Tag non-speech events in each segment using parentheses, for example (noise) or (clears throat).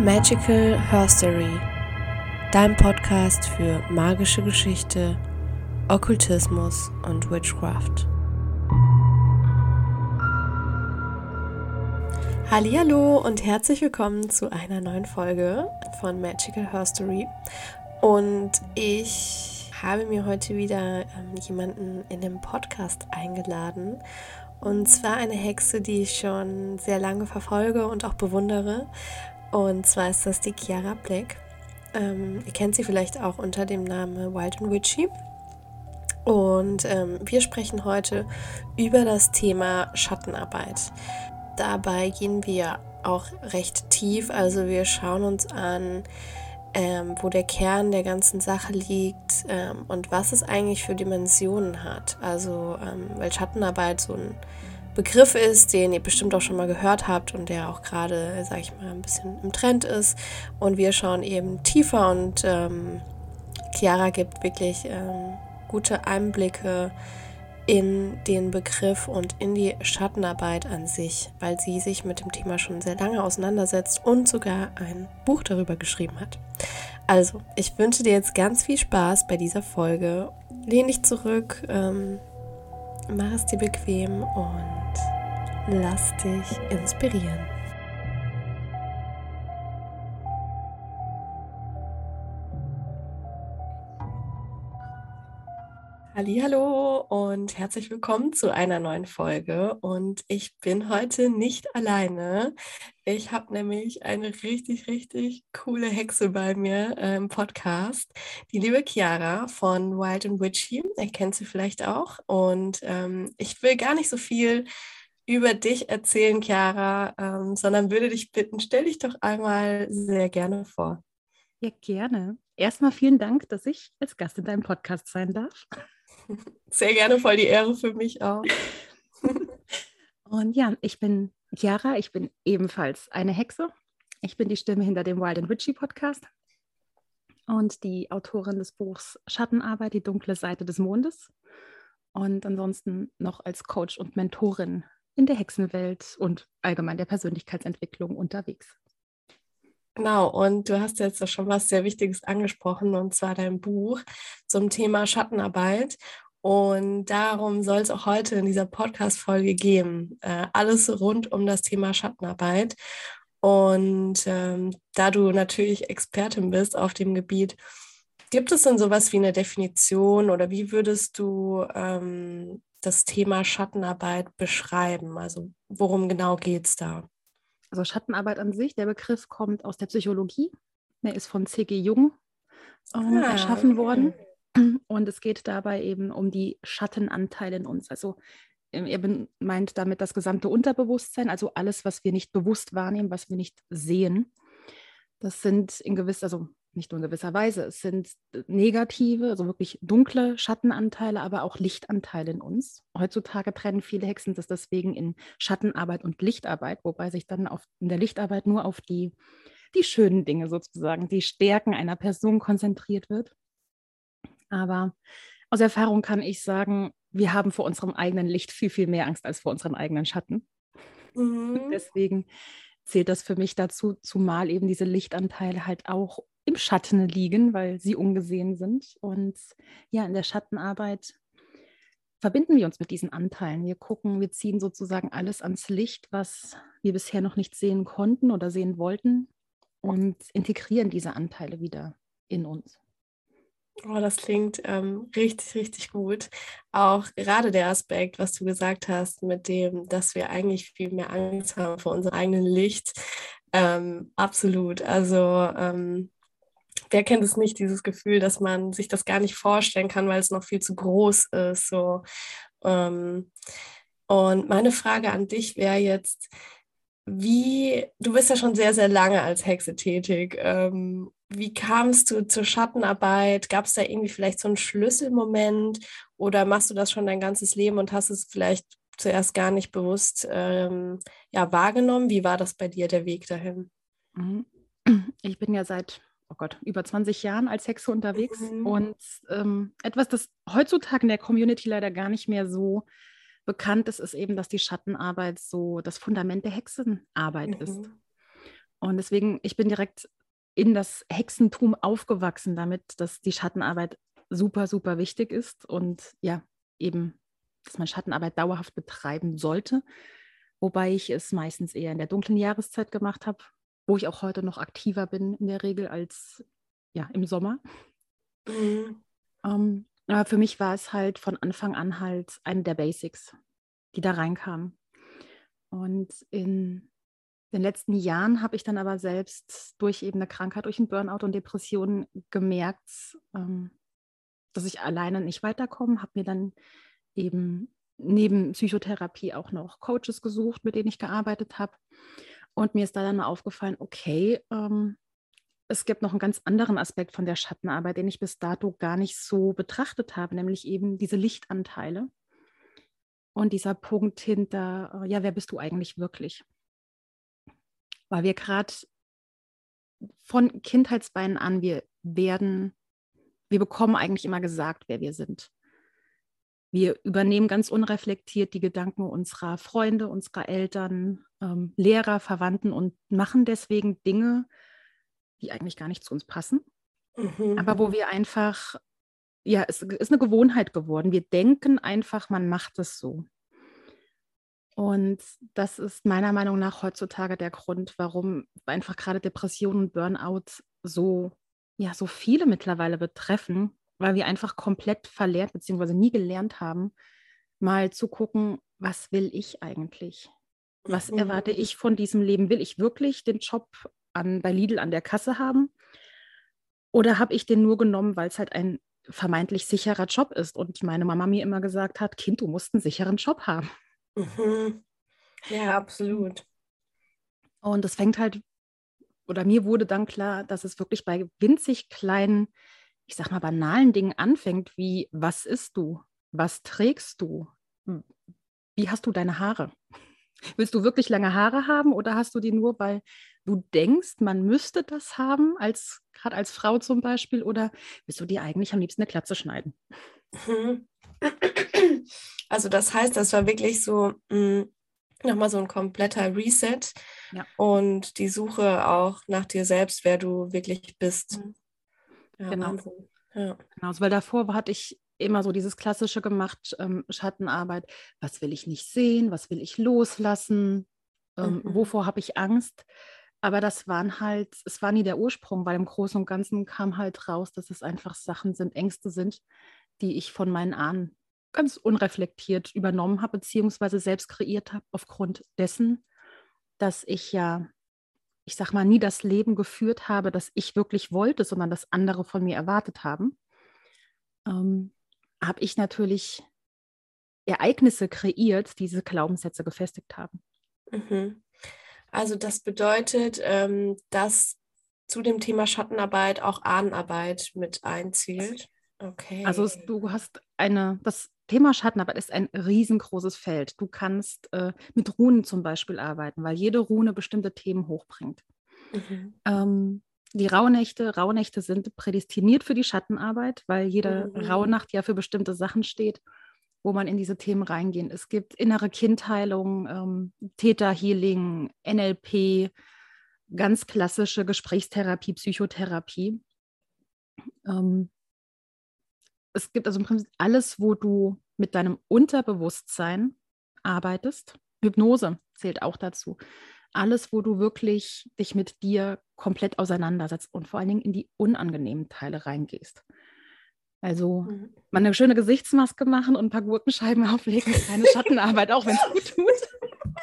Magical Herstory, dein Podcast für magische Geschichte, Okkultismus und Witchcraft. Hallo und herzlich willkommen zu einer neuen Folge von Magical Herstory. Und ich habe mir heute wieder ähm, jemanden in den Podcast eingeladen. Und zwar eine Hexe, die ich schon sehr lange verfolge und auch bewundere. Und zwar ist das die Chiara Black. Ähm, ihr kennt sie vielleicht auch unter dem Namen Wild and Witchy. Und ähm, wir sprechen heute über das Thema Schattenarbeit. Dabei gehen wir auch recht tief. Also wir schauen uns an, ähm, wo der Kern der ganzen Sache liegt ähm, und was es eigentlich für Dimensionen hat. Also ähm, weil Schattenarbeit so ein Begriff ist, den ihr bestimmt auch schon mal gehört habt und der auch gerade, sag ich mal, ein bisschen im Trend ist. Und wir schauen eben tiefer und ähm, Chiara gibt wirklich ähm, gute Einblicke in den Begriff und in die Schattenarbeit an sich, weil sie sich mit dem Thema schon sehr lange auseinandersetzt und sogar ein Buch darüber geschrieben hat. Also, ich wünsche dir jetzt ganz viel Spaß bei dieser Folge. Lehn dich zurück, ähm, mach es dir bequem und lass dich inspirieren. Hallo und herzlich willkommen zu einer neuen Folge und ich bin heute nicht alleine. Ich habe nämlich eine richtig richtig coole Hexe bei mir äh, im Podcast, die liebe Chiara von Wild and Witchy. Ihr kennt sie vielleicht auch und ähm, ich will gar nicht so viel über dich erzählen, Chiara, ähm, sondern würde dich bitten, stell dich doch einmal sehr gerne vor. Ja, gerne. Erstmal vielen Dank, dass ich als Gast in deinem Podcast sein darf. Sehr gerne, voll die Ehre für mich auch. (laughs) Und ja, ich bin Chiara, ich bin ebenfalls eine Hexe. Ich bin die Stimme hinter dem Wild and Witchy Podcast und die Autorin des Buchs Schattenarbeit, die dunkle Seite des Mondes. Und ansonsten noch als Coach und Mentorin in der Hexenwelt und allgemein der Persönlichkeitsentwicklung unterwegs. Genau, und du hast jetzt schon was sehr Wichtiges angesprochen, und zwar dein Buch zum Thema Schattenarbeit. Und darum soll es auch heute in dieser Podcast-Folge gehen. Äh, alles rund um das Thema Schattenarbeit. Und ähm, da du natürlich Expertin bist auf dem Gebiet, gibt es denn sowas wie eine Definition oder wie würdest du ähm, das Thema Schattenarbeit beschreiben? Also worum genau geht es da? Also Schattenarbeit an sich, der Begriff kommt aus der Psychologie. Er ist von C.G. Jung ähm, ah, erschaffen okay. worden. Und es geht dabei eben um die Schattenanteile in uns. Also ähm, er meint damit das gesamte Unterbewusstsein, also alles, was wir nicht bewusst wahrnehmen, was wir nicht sehen. Das sind in gewisser, also nicht nur in gewisser Weise, es sind negative, also wirklich dunkle Schattenanteile, aber auch Lichtanteile in uns. Heutzutage trennen viele Hexen das deswegen in Schattenarbeit und Lichtarbeit, wobei sich dann auf, in der Lichtarbeit nur auf die, die schönen Dinge sozusagen, die Stärken einer Person konzentriert wird. Aber aus Erfahrung kann ich sagen, wir haben vor unserem eigenen Licht viel, viel mehr Angst als vor unseren eigenen Schatten. Mhm. Deswegen zählt das für mich dazu, zumal eben diese Lichtanteile halt auch im Schatten liegen, weil sie ungesehen sind. Und ja, in der Schattenarbeit verbinden wir uns mit diesen Anteilen. Wir gucken, wir ziehen sozusagen alles ans Licht, was wir bisher noch nicht sehen konnten oder sehen wollten und integrieren diese Anteile wieder in uns. Oh, das klingt ähm, richtig, richtig gut. Auch gerade der Aspekt, was du gesagt hast, mit dem, dass wir eigentlich viel mehr Angst haben vor unserem eigenen Licht. Ähm, absolut. Also ähm, wer kennt es nicht, dieses Gefühl, dass man sich das gar nicht vorstellen kann, weil es noch viel zu groß ist. So. Ähm, und meine Frage an dich wäre jetzt, wie, du bist ja schon sehr, sehr lange als Hexe tätig. Ähm, wie kamst du zur Schattenarbeit? Gab es da irgendwie vielleicht so einen Schlüsselmoment oder machst du das schon dein ganzes Leben und hast es vielleicht zuerst gar nicht bewusst ähm, ja, wahrgenommen? Wie war das bei dir, der Weg dahin? Mhm. (clears throat) Ich bin ja seit oh Gott, über 20 Jahren als Hexe unterwegs mhm. und ähm, etwas, das heutzutage in der Community leider gar nicht mehr so bekannt ist, ist eben, dass die Schattenarbeit so das Fundament der Hexenarbeit mhm. ist. Und deswegen, ich bin direkt in das Hexentum aufgewachsen damit, dass die Schattenarbeit super, super wichtig ist und ja, eben, dass man Schattenarbeit dauerhaft betreiben sollte. Wobei ich es meistens eher in der dunklen Jahreszeit gemacht habe, wo ich auch heute noch aktiver bin in der Regel als ja, im Sommer. Mhm. Ähm, aber für mich war es halt von Anfang an halt eine der Basics, die da reinkamen. Und in den letzten Jahren habe ich dann aber selbst durch eben eine Krankheit, durch einen Burnout und Depressionen gemerkt, ähm, dass ich alleine nicht weiterkomme, habe mir dann eben neben Psychotherapie auch noch Coaches gesucht, mit denen ich gearbeitet habe. Und mir ist da dann aufgefallen, okay, ähm, es gibt noch einen ganz anderen Aspekt von der Schattenarbeit, den ich bis dato gar nicht so betrachtet habe, nämlich eben diese Lichtanteile und dieser Punkt hinter, äh, ja, wer bist du eigentlich wirklich? Weil wir gerade von Kindheitsbeinen an, wir werden, wir bekommen eigentlich immer gesagt, wer wir sind. Wir übernehmen ganz unreflektiert die Gedanken unserer Freunde, unserer Eltern, ähm, Lehrer, Verwandten und machen deswegen Dinge, die eigentlich gar nicht zu uns passen. Mhm. Aber wo wir einfach, ja, es ist eine Gewohnheit geworden. Wir denken einfach, man macht es so. Und das ist meiner Meinung nach heutzutage der Grund, warum einfach gerade Depressionen und Burnout so, ja, so viele mittlerweile betreffen, weil wir einfach komplett verlernt bzw. nie gelernt haben, mal zu gucken, was will ich eigentlich? Was mhm. erwarte ich von diesem Leben? Will ich wirklich den Job an, bei Lidl an der Kasse haben? Oder habe ich den nur genommen, weil es halt ein vermeintlich sicherer Job ist und meine Mama mir immer gesagt hat, Kind, du musst einen sicheren Job haben. Mhm. Ja, absolut. Und es fängt halt, oder mir wurde dann klar, dass es wirklich bei winzig kleinen ich sag mal, banalen Dingen anfängt, wie was isst du? Was trägst du? Wie hast du deine Haare? (laughs) Willst du wirklich lange Haare haben oder hast du die nur, weil du denkst, man müsste das haben, als gerade als Frau zum Beispiel, oder willst du dir eigentlich am liebsten eine Klatze schneiden? Mhm. (clears throat) Also das heißt, das war wirklich so mm, nochmal so ein kompletter Reset ja. und die Suche auch nach dir selbst, wer du wirklich bist. Mhm. Ja, genau. Ja. Genau, weil davor hatte ich immer so dieses klassische gemacht, ähm, Schattenarbeit. Was will ich nicht sehen? Was will ich loslassen? Ähm, mhm. Wovor habe ich Angst? Aber das waren halt, es war nie der Ursprung, weil im Großen und Ganzen kam halt raus, dass es einfach Sachen sind, Ängste sind, die ich von meinen Ahnen ganz unreflektiert übernommen habe, beziehungsweise selbst kreiert habe, aufgrund dessen, dass ich ja ich sag mal, nie das Leben geführt habe, das ich wirklich wollte, sondern das andere von mir erwartet haben, ähm, habe ich natürlich Ereignisse kreiert, die diese Glaubenssätze gefestigt haben. Mhm. Also das bedeutet, ähm, dass zu dem Thema Schattenarbeit auch Ahnenarbeit mit einzielt. Okay. Also es, du hast eine, das Thema Schattenarbeit ist ein riesengroßes Feld. Du kannst äh, mit Runen zum Beispiel arbeiten, weil jede Rune bestimmte Themen hochbringt. Mhm. Ähm, die Rauhnächte, Rauhnächte sind prädestiniert für die Schattenarbeit, weil jede mhm. Rauhnacht ja für bestimmte Sachen steht, wo man in diese Themen reingehen. Es gibt innere Kindheilung, ähm, Theta-Healing, NLP, ganz klassische Gesprächstherapie, Psychotherapie. Ähm, es gibt also im Prinzip alles, wo du mit deinem Unterbewusstsein arbeitest. Hypnose zählt auch dazu. Alles, wo du wirklich dich mit dir komplett auseinandersetzt und vor allen Dingen in die unangenehmen Teile reingehst. Also mhm. mal eine schöne Gesichtsmaske machen und ein paar Gurkenscheiben (laughs) auflegen, ist keine Schattenarbeit, auch wenn es gut tut.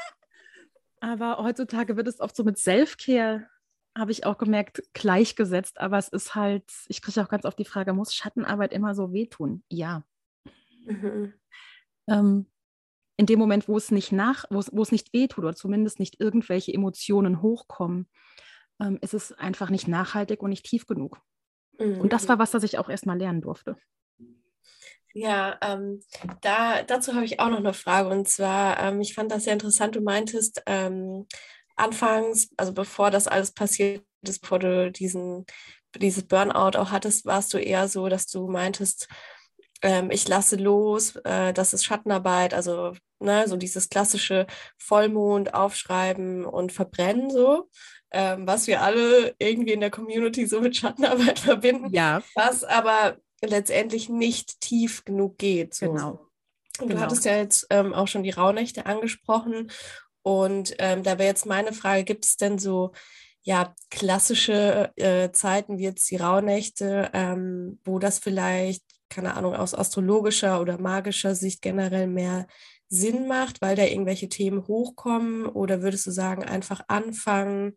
Aber heutzutage wird es oft so mit Self-Care habe ich auch gemerkt, gleichgesetzt. Aber es ist halt, ich kriege auch ganz oft die Frage, muss Schattenarbeit immer so wehtun? Ja. Mhm. Ähm, in dem Moment, wo es nicht nach, wo es, wo es nicht wehtut oder zumindest nicht irgendwelche Emotionen hochkommen, ähm, ist es einfach nicht nachhaltig und nicht tief genug. Mhm. Und das war was, das ich auch erstmal lernen durfte. Ja, ähm, da, dazu habe ich auch noch eine Frage. Und zwar, ähm, ich fand das sehr interessant, du meintest, ähm, anfangs, also bevor das alles passiert ist, bevor du diesen, dieses Burnout auch hattest, warst du eher so, dass du meintest, ähm, ich lasse los, äh, das ist Schattenarbeit, also ne, so dieses klassische Vollmond aufschreiben und verbrennen so. Ähm, was wir alle irgendwie in der Community so mit Schattenarbeit (laughs) verbinden, ja. was aber letztendlich nicht tief genug geht. So. Genau. Und genau. du hattest ja jetzt ähm, auch schon die Rauhnächte angesprochen. Und ähm, da wäre jetzt meine Frage, gibt es denn so ja, klassische äh, Zeiten wie jetzt die Rauhnächte, ähm, wo das vielleicht, keine Ahnung, aus astrologischer oder magischer Sicht generell mehr Sinn macht, weil da irgendwelche Themen hochkommen? Oder würdest du sagen, einfach anfangen?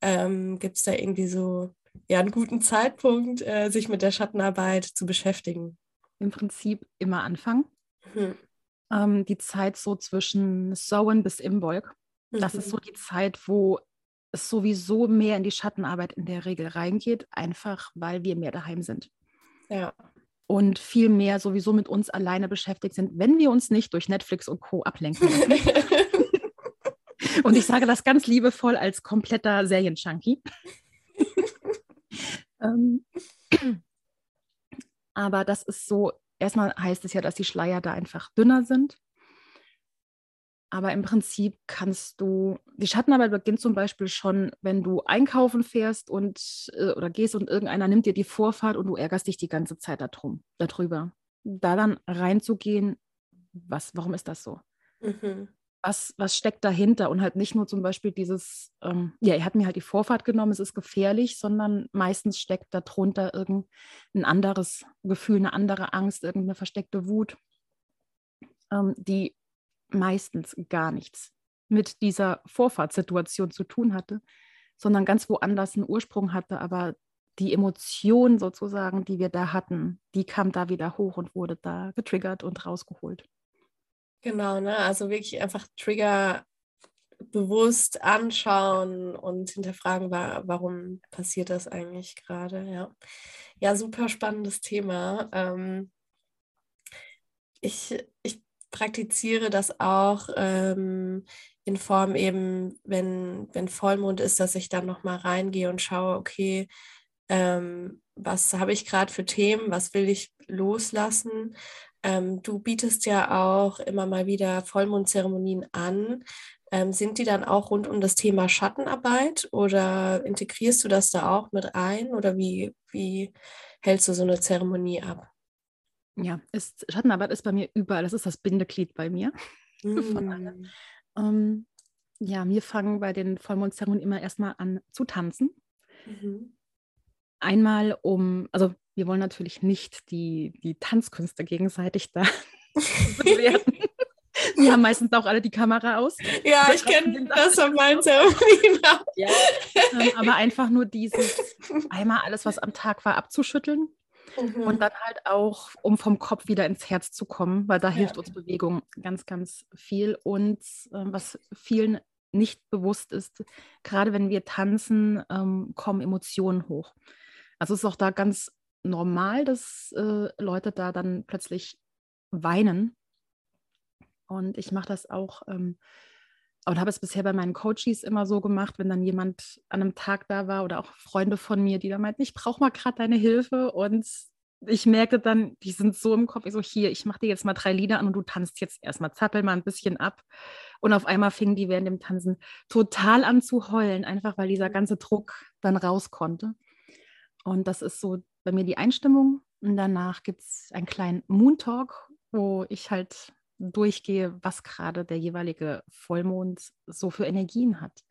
Ähm, Gibt es da irgendwie so ja, einen guten Zeitpunkt, äh, sich mit der Schattenarbeit zu beschäftigen? Im Prinzip immer anfangen. Mhm. Ähm, die Zeit so zwischen Sowen bis Imbolg. Mhm. Das ist so mhm. die Zeit, wo es sowieso mehr in die Schattenarbeit in der Regel reingeht, einfach weil wir mehr daheim sind. Ja. Und viel mehr sowieso mit uns alleine beschäftigt sind, wenn wir uns nicht durch Netflix und Co. ablenken. (laughs) und ich sage das ganz liebevoll als kompletter Serienjunkie. (laughs) ähm, aber das ist so, erstmal heißt es ja, dass die Schleier da einfach dünner sind. Aber im Prinzip kannst du, die Schattenarbeit beginnt zum Beispiel schon, wenn du einkaufen fährst und äh, oder gehst und irgendeiner nimmt dir die Vorfahrt und du ärgerst dich die ganze Zeit darum, darüber. Da dann reinzugehen, was, warum ist das so? Mhm. Was, was steckt dahinter? Und halt nicht nur zum Beispiel dieses, ähm, ja, er hat mir halt die Vorfahrt genommen, es ist gefährlich, sondern meistens steckt darunter irgendein anderes Gefühl, eine andere Angst, irgendeine versteckte Wut, ähm, die meistens gar nichts mit dieser Vorfahrtssituation zu tun hatte, sondern ganz woanders einen Ursprung hatte. Aber die Emotion sozusagen, die wir da hatten, die kam da wieder hoch und wurde da getriggert und rausgeholt. Genau, ne? Also wirklich einfach Trigger bewusst anschauen und hinterfragen, warum passiert das eigentlich gerade, ja. Ja, super spannendes Thema. Ähm, ich, ich praktiziere das auch ähm, in Form eben, wenn, wenn Vollmond ist, dass ich dann nochmal reingehe und schaue, okay, ähm, was habe ich gerade für Themen, was will ich loslassen. Ähm, du bietest ja auch immer mal wieder Vollmondzeremonien an. Ähm, sind die dann auch rund um das Thema Schattenarbeit oder integrierst du das da auch mit ein oder wie, wie hältst du so eine Zeremonie ab? Ja, ist, Schattenarbeit ist bei mir überall. Das ist das Bindeglied bei mir. (laughs) Mm. ähm, ja, wir fangen bei den Vollmondzeremonien immer erstmal an zu tanzen. Mhm. Einmal um, also wir wollen natürlich nicht die, die Tanzkünste gegenseitig da (laughs) bewerten. (laughs) Wir haben meistens auch alle die Kamera aus. Ja, ich kenne das von meinen Zeremonien. ja. ähm, aber einfach nur dieses, einmal alles, was am Tag war, abzuschütteln Mhm. Und dann halt auch, um vom Kopf wieder ins Herz zu kommen, weil da ja. hilft uns Bewegung ganz, ganz viel. Und äh, was vielen nicht bewusst ist, gerade wenn wir tanzen, ähm, kommen Emotionen hoch. Also es ist auch da ganz normal, dass äh, Leute da dann plötzlich weinen. Und ich mache das auch ähm, und habe es bisher bei meinen Coaches immer so gemacht, wenn dann jemand an einem Tag da war oder auch Freunde von mir, die da meinten, ich brauche mal gerade deine Hilfe und ich merke dann, die sind so im Kopf, ich so, hier, ich mache dir jetzt mal drei Lieder an und du tanzt jetzt erstmal, zappel mal ein bisschen ab. Und auf einmal fingen die während dem Tanzen total an zu heulen, einfach weil dieser ganze Druck dann raus konnte. Und das ist so bei mir die Einstimmung. Und danach gibt es einen kleinen Moon Talk, wo ich halt durchgehe, was gerade der jeweilige Vollmond so für Energien hat.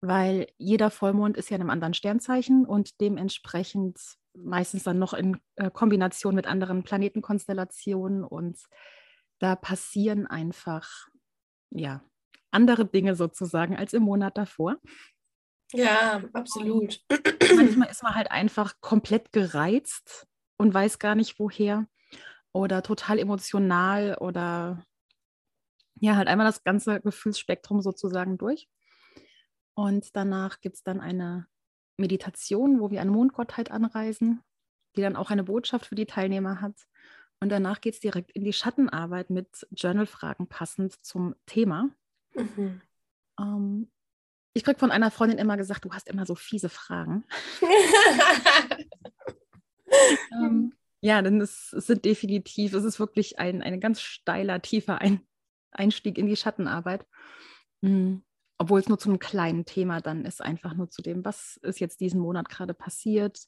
Weil jeder Vollmond ist ja in einem anderen Sternzeichen und dementsprechend meistens dann noch in äh, Kombination mit anderen Planetenkonstellationen und da passieren einfach ja andere Dinge sozusagen als im Monat davor. Ja, absolut. Und manchmal ist man halt einfach komplett gereizt und weiß gar nicht woher oder total emotional oder ja, halt einmal das ganze Gefühlsspektrum sozusagen durch. Und danach gibt es dann eine Meditation, wo wir eine Mondgottheit anreisen, die dann auch eine Botschaft für die Teilnehmer hat. Und danach geht es direkt in die Schattenarbeit mit Journalfragen passend zum Thema. Mhm. Ähm, ich kriege von einer Freundin immer gesagt, du hast immer so fiese Fragen. (laughs) ähm, Ja, denn es, es, sind definitiv, es ist wirklich ein, ein ganz steiler, tiefer ein, Einstieg in die Schattenarbeit. Mhm. Obwohl es nur zu einem kleinen Thema dann ist, einfach nur zu dem, was ist jetzt diesen Monat gerade passiert,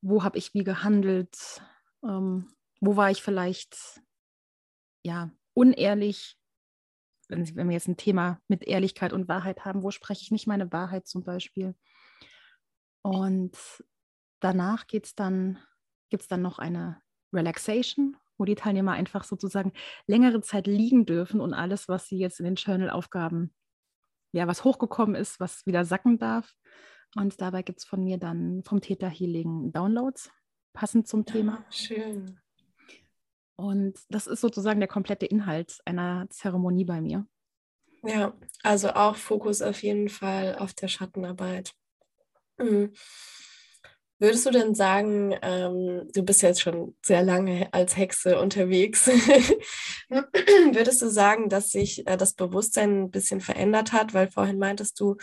wo habe ich wie gehandelt, ähm, wo war ich vielleicht ja unehrlich, wenn, wenn wir jetzt ein Thema mit Ehrlichkeit und Wahrheit haben, wo spreche ich nicht meine Wahrheit zum Beispiel. Und danach geht's dann, gibt es dann noch eine Relaxation, wo die Teilnehmer einfach sozusagen längere Zeit liegen dürfen und alles, was sie jetzt in den Journal-Aufgaben, ja, was hochgekommen ist, was wieder sacken darf. Und dabei gibt es von mir dann vom Theta Healing Downloads, passend zum Thema. Ah, schön. Und das ist sozusagen der komplette Inhalt einer Zeremonie bei mir. Ja, also auch Fokus auf jeden Fall auf der Schattenarbeit. Mhm. Würdest du denn sagen, ähm, du bist jetzt schon sehr lange als Hexe unterwegs, (laughs) würdest du sagen, dass sich äh, das Bewusstsein ein bisschen verändert hat? Weil vorhin meintest du,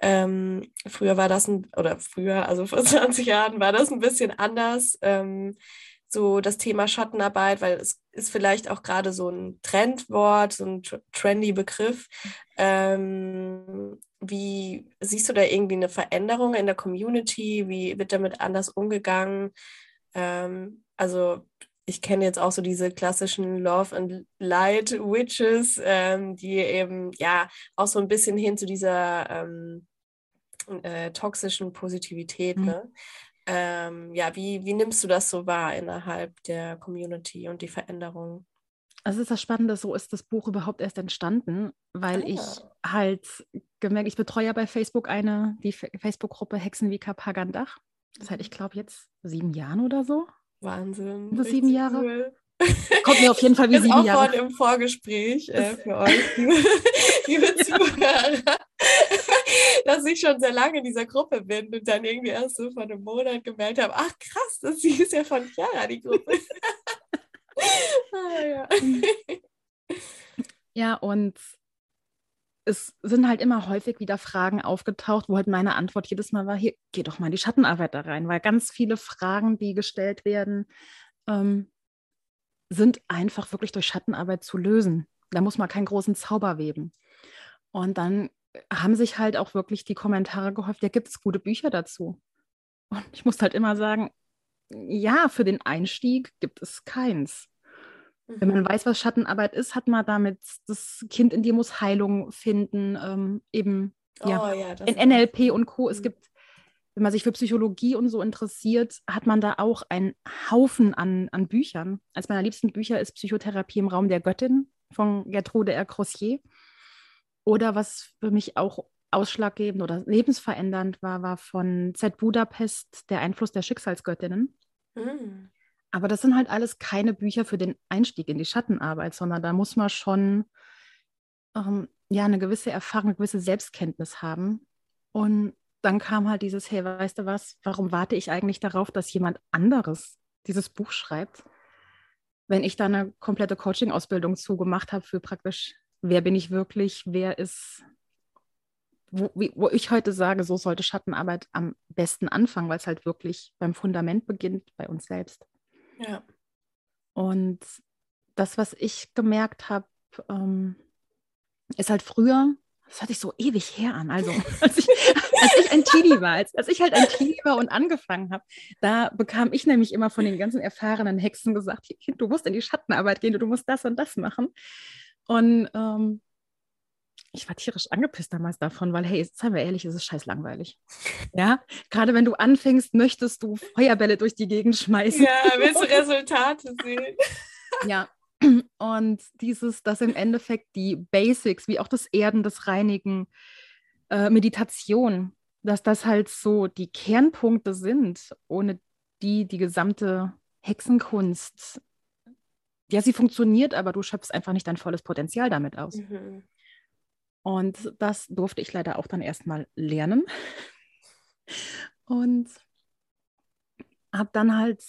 ähm, früher war das ein, oder früher, also vor (laughs) 20 Jahren war das ein bisschen anders. Ähm, so das Thema Schattenarbeit, weil es ist vielleicht auch gerade so ein Trendwort, so ein trendy Begriff. Ähm, wie siehst du da irgendwie eine Veränderung in der Community? Wie wird damit anders umgegangen? Ähm, also ich kenne jetzt auch so diese klassischen Love and Light Witches, ähm, die eben ja auch so ein bisschen hin zu dieser ähm, äh, toxischen Positivität. Mhm. Ne? Ähm, ja, wie, wie nimmst du das so wahr innerhalb der Community und die Veränderung? Also ist das Spannende, so ist das Buch überhaupt erst entstanden, weil ah. ich halt gemerkt, ich betreue ja bei Facebook eine, die Facebook-Gruppe Hexenvika Pagandach. Seit ich mhm. glaube jetzt sieben Jahren oder so. Wahnsinn. So sieben Jahre. Cool. Kommt mir auf jeden Fall wie sieben Jahre. Auch im Vorgespräch äh, für euch, liebe, (laughs) liebe Zuhörer dass ich schon sehr lange in dieser Gruppe bin und dann irgendwie erst so vor einem Monat gemeldet habe, ach krass, das ist ja von Chiara, die Gruppe. (laughs) ah, ja. ja, und es sind halt immer häufig wieder Fragen aufgetaucht, wo halt meine Antwort jedes Mal war, hier, geh doch mal in die Schattenarbeit da rein, weil ganz viele Fragen, die gestellt werden, ähm, sind einfach wirklich durch Schattenarbeit zu lösen. Da muss man keinen großen Zauber weben. Und dann haben sich halt auch wirklich die Kommentare gehäuft, ja, gibt es gute Bücher dazu? Und ich muss halt immer sagen, ja, für den Einstieg gibt es keins. Mhm. Wenn man mhm. weiß, was Schattenarbeit ist, hat man damit, das Kind in dir muss Heilung finden, ähm, eben oh, ja, ja in NLP und Co. Mhm. Es gibt, wenn man sich für Psychologie und so interessiert, hat man da auch einen Haufen an, an Büchern. Eines meiner liebsten Bücher ist Psychotherapie im Raum der Göttin von Gertrude R. Crossier. Oder was für mich auch ausschlaggebend oder lebensverändernd war, war von Z Budapest der Einfluss der Schicksalsgöttinnen. Mhm. Aber das sind halt alles keine Bücher für den Einstieg in die Schattenarbeit, sondern da muss man schon ähm, ja eine gewisse Erfahrung, eine gewisse Selbstkenntnis haben. Und dann kam halt dieses, hey, weißt du was, warum warte ich eigentlich darauf, dass jemand anderes dieses Buch schreibt, wenn ich da eine komplette Coaching-Ausbildung zugemacht habe für praktisch wer bin ich wirklich, wer ist, wo, wo, ich heute sage, so sollte Schattenarbeit am besten anfangen, weil es halt wirklich beim Fundament beginnt, bei uns selbst. Ja. Und das, was ich gemerkt habe, ähm, ist halt früher, das hatte ich so ewig her an, also (laughs) als ich, als ich ein Teenie war, als, als ich halt ein Teenie war und angefangen habe, da bekam ich nämlich immer von den ganzen erfahrenen Hexen gesagt, Kind, du musst in die Schattenarbeit gehen, du musst das und das machen. Und ähm, ich war tierisch angepisst damals davon, weil, hey, seien wir ehrlich, es ist scheiß langweilig. Ja, gerade wenn du anfängst, möchtest du Feuerbälle durch die Gegend schmeißen. Ja, willst du Resultate sehen. (laughs) ja, und dieses, dass im Endeffekt die Basics, wie auch das Erden, das Reinigen, äh, Meditation, dass das halt so die Kernpunkte sind, ohne die die gesamte Hexenkunst ja, sie funktioniert, aber du schöpfst einfach nicht dein volles Potenzial damit aus. Mhm. Und das durfte ich leider auch dann erstmal lernen. Und habe dann halt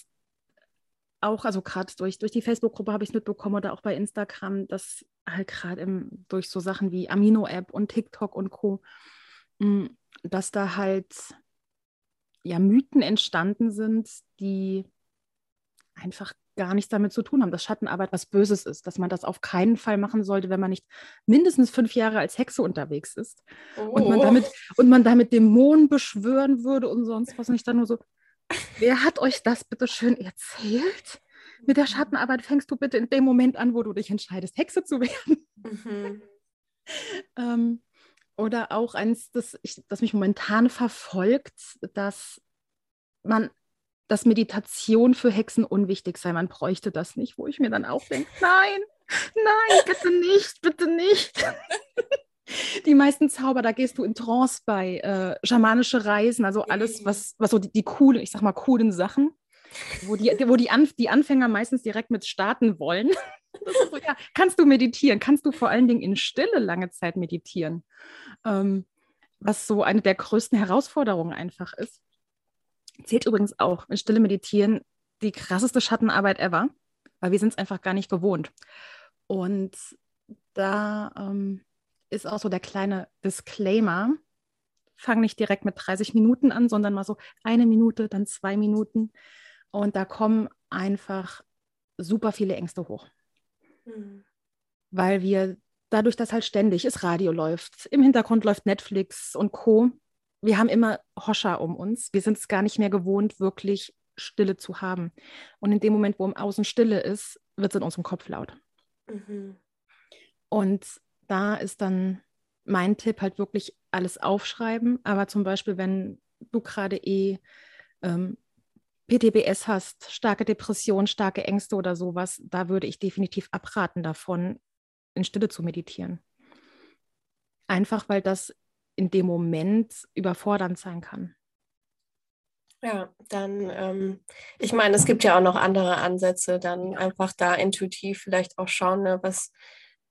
auch, also gerade durch, durch die Facebook-Gruppe habe ich es mitbekommen oder auch bei Instagram, dass halt gerade durch so Sachen wie Amino-App und TikTok und Co., mm, dass da halt ja Mythen entstanden sind, die einfach gar nichts damit zu tun haben, dass Schattenarbeit was Böses ist, dass man das auf keinen Fall machen sollte, wenn man nicht mindestens fünf Jahre als Hexe unterwegs ist oh. und, man oh. damit, und man damit Dämonen beschwören würde und sonst was. Und ich dann nur so, wer hat euch das bitte schön erzählt? Mit der Schattenarbeit fängst du bitte in dem Moment an, wo du dich entscheidest, Hexe zu werden. Mhm. (laughs) ähm, oder auch eins, das, ich, das mich momentan verfolgt, dass man dass Meditation für Hexen unwichtig sei. Man bräuchte das nicht, wo ich mir dann auch denke, (laughs) nein, nein, bitte nicht, bitte nicht. (laughs) die meisten Zauber, da gehst du in Trance bei, äh, schamanische Reisen, also alles, was, was so die, die coolen, ich sag mal, coolen Sachen, wo die, wo die, Anf die Anfänger meistens direkt mit starten wollen. (laughs) So, ja, kannst du meditieren? Kannst du vor allen Dingen in Stille lange Zeit meditieren? Ähm, was so eine der größten Herausforderungen einfach ist. Zählt übrigens auch in Stille Meditieren die krasseste Schattenarbeit ever, weil wir sind es einfach gar nicht gewohnt. Und da ähm, ist auch so der kleine Disclaimer. Fang nicht direkt mit 30 Minuten an, sondern mal so eine Minute, dann zwei Minuten. Und da kommen einfach super viele Ängste hoch. Mhm. Weil wir dadurch, dass halt ständig das Radio läuft, im Hintergrund läuft Netflix und Co., wir haben immer Hoscher um uns. Wir sind es gar nicht mehr gewohnt, wirklich Stille zu haben. Und in dem Moment, wo im Außen Stille ist, wird es in unserem Kopf laut. Mhm. Und da ist dann mein Tipp halt wirklich alles aufschreiben. Aber zum Beispiel, wenn du gerade eh ähm, PTBS hast, starke Depression, starke Ängste oder sowas, da würde ich definitiv abraten davon, in Stille zu meditieren. Einfach weil das in dem Moment überfordernd sein kann. Ja, dann, ähm, ich meine, es gibt ja auch noch andere Ansätze, dann einfach da intuitiv vielleicht auch schauen, ne, was,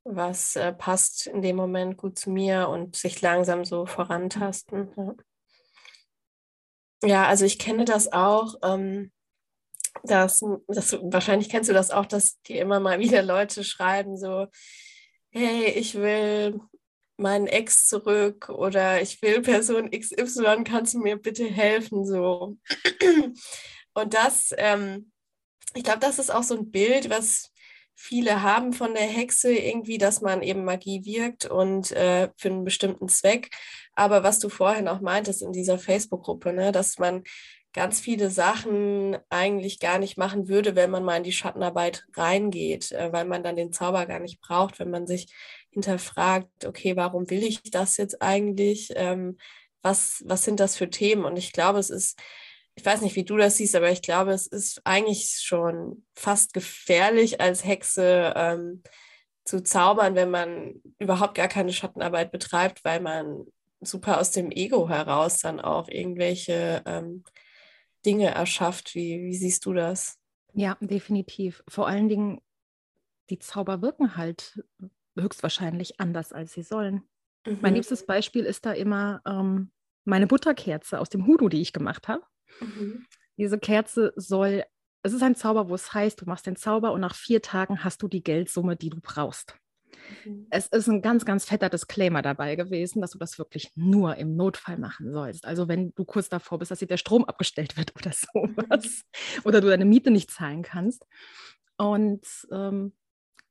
was äh, passt in dem Moment gut zu mir und sich langsam so vorantasten. Ja, ja also ich kenne das auch. Ähm, dass, dass, wahrscheinlich kennst du das auch, dass dir immer mal (laughs) wieder Leute schreiben, so, hey, ich will meinen Ex zurück oder ich will Person XY, kannst du mir bitte helfen? So. (clears throat) Und das, ähm, ich glaube, das ist auch so ein Bild, was viele haben von der Hexe irgendwie, dass man eben Magie wirkt und äh, für einen bestimmten Zweck. Aber was du vorhin auch meintest in dieser Facebook-Gruppe, ne, dass man ganz viele Sachen eigentlich gar nicht machen würde, wenn man mal in die Schattenarbeit reingeht, äh, weil man dann den Zauber gar nicht braucht, wenn man sich hinterfragt, okay, warum will ich das jetzt eigentlich? Ähm, was, was sind das für Themen? Und ich glaube, es ist, ich weiß nicht, wie du das siehst, aber ich glaube, es ist eigentlich schon fast gefährlich als Hexe ähm, zu zaubern, wenn man überhaupt gar keine Schattenarbeit betreibt, weil man super aus dem Ego heraus dann auch irgendwelche ähm, Dinge erschafft. Wie, wie siehst du das? Ja, definitiv. Vor allen Dingen, die Zauber wirken halt höchstwahrscheinlich anders, als sie sollen. Mhm. Mein liebstes Beispiel ist da immer ähm, meine Butterkerze aus dem Hoodoo, die ich gemacht habe. Mhm. Diese Kerze soll, es ist ein Zauber, wo es heißt, du machst den Zauber und nach vier Tagen hast du die Geldsumme, die du brauchst. Mhm. Es ist ein ganz, ganz fetter Disclaimer dabei gewesen, dass du das wirklich nur im Notfall machen sollst. Also wenn du kurz davor bist, dass dir der Strom abgestellt wird oder (laughs) sowas. Mhm. Oder du deine Miete nicht zahlen kannst. Und ähm,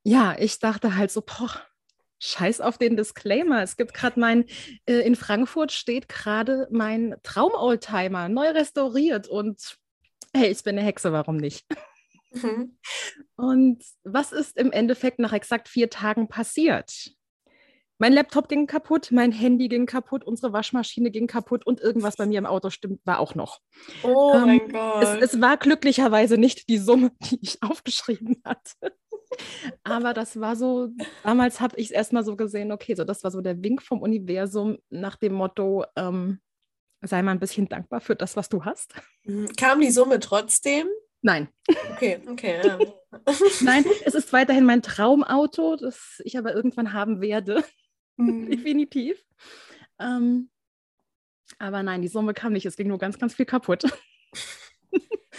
ja, ich dachte halt so, boah, scheiß auf den Disclaimer. Es gibt gerade mein, äh, in Frankfurt steht gerade mein Traum-Oldtimer, neu restauriert und hey, ich bin eine Hexe, warum nicht? (laughs) Mhm. Und was ist im Endeffekt nach exakt vier Tagen passiert? Mein Laptop ging kaputt, mein Handy ging kaputt, unsere Waschmaschine ging kaputt und irgendwas bei mir im Auto stimmt, war auch noch. Oh ähm, mein Gott. Es, es, war glücklicherweise nicht die Summe, (laughs) die ich aufgeschrieben hatte. Aber das war so, damals habe ich es erstmal so gesehen, okay, so das war so der Wink vom Universum nach dem Motto, ähm, sei mal ein bisschen dankbar für das, was du hast. Mhm. Kam die Summe trotzdem? Nein. Okay, okay. Ja. (laughs) Nein, es ist weiterhin mein Traumauto, das ich aber irgendwann haben werde. Mhm. (laughs) Definitiv. Ähm, aber nein, die Summe kam nicht. Es ging nur ganz, ganz viel kaputt. (laughs)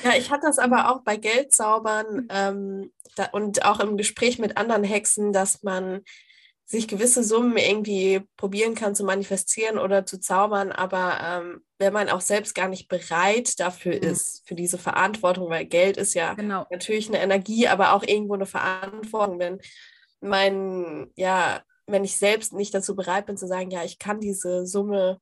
Ja, ich hatte das aber auch bei Geldzaubern ähm, da, und auch im Gespräch mit anderen Hexen, dass man sich gewisse Summen irgendwie probieren kann zu manifestieren oder zu zaubern, aber ähm, wenn man auch selbst gar nicht bereit dafür mhm. ist, für diese Verantwortung, weil Geld ist ja genau. natürlich eine Energie, aber auch irgendwo eine Verantwortung, wenn mein, ja, wenn ich selbst nicht dazu bereit bin zu sagen, ja, ich kann diese Summe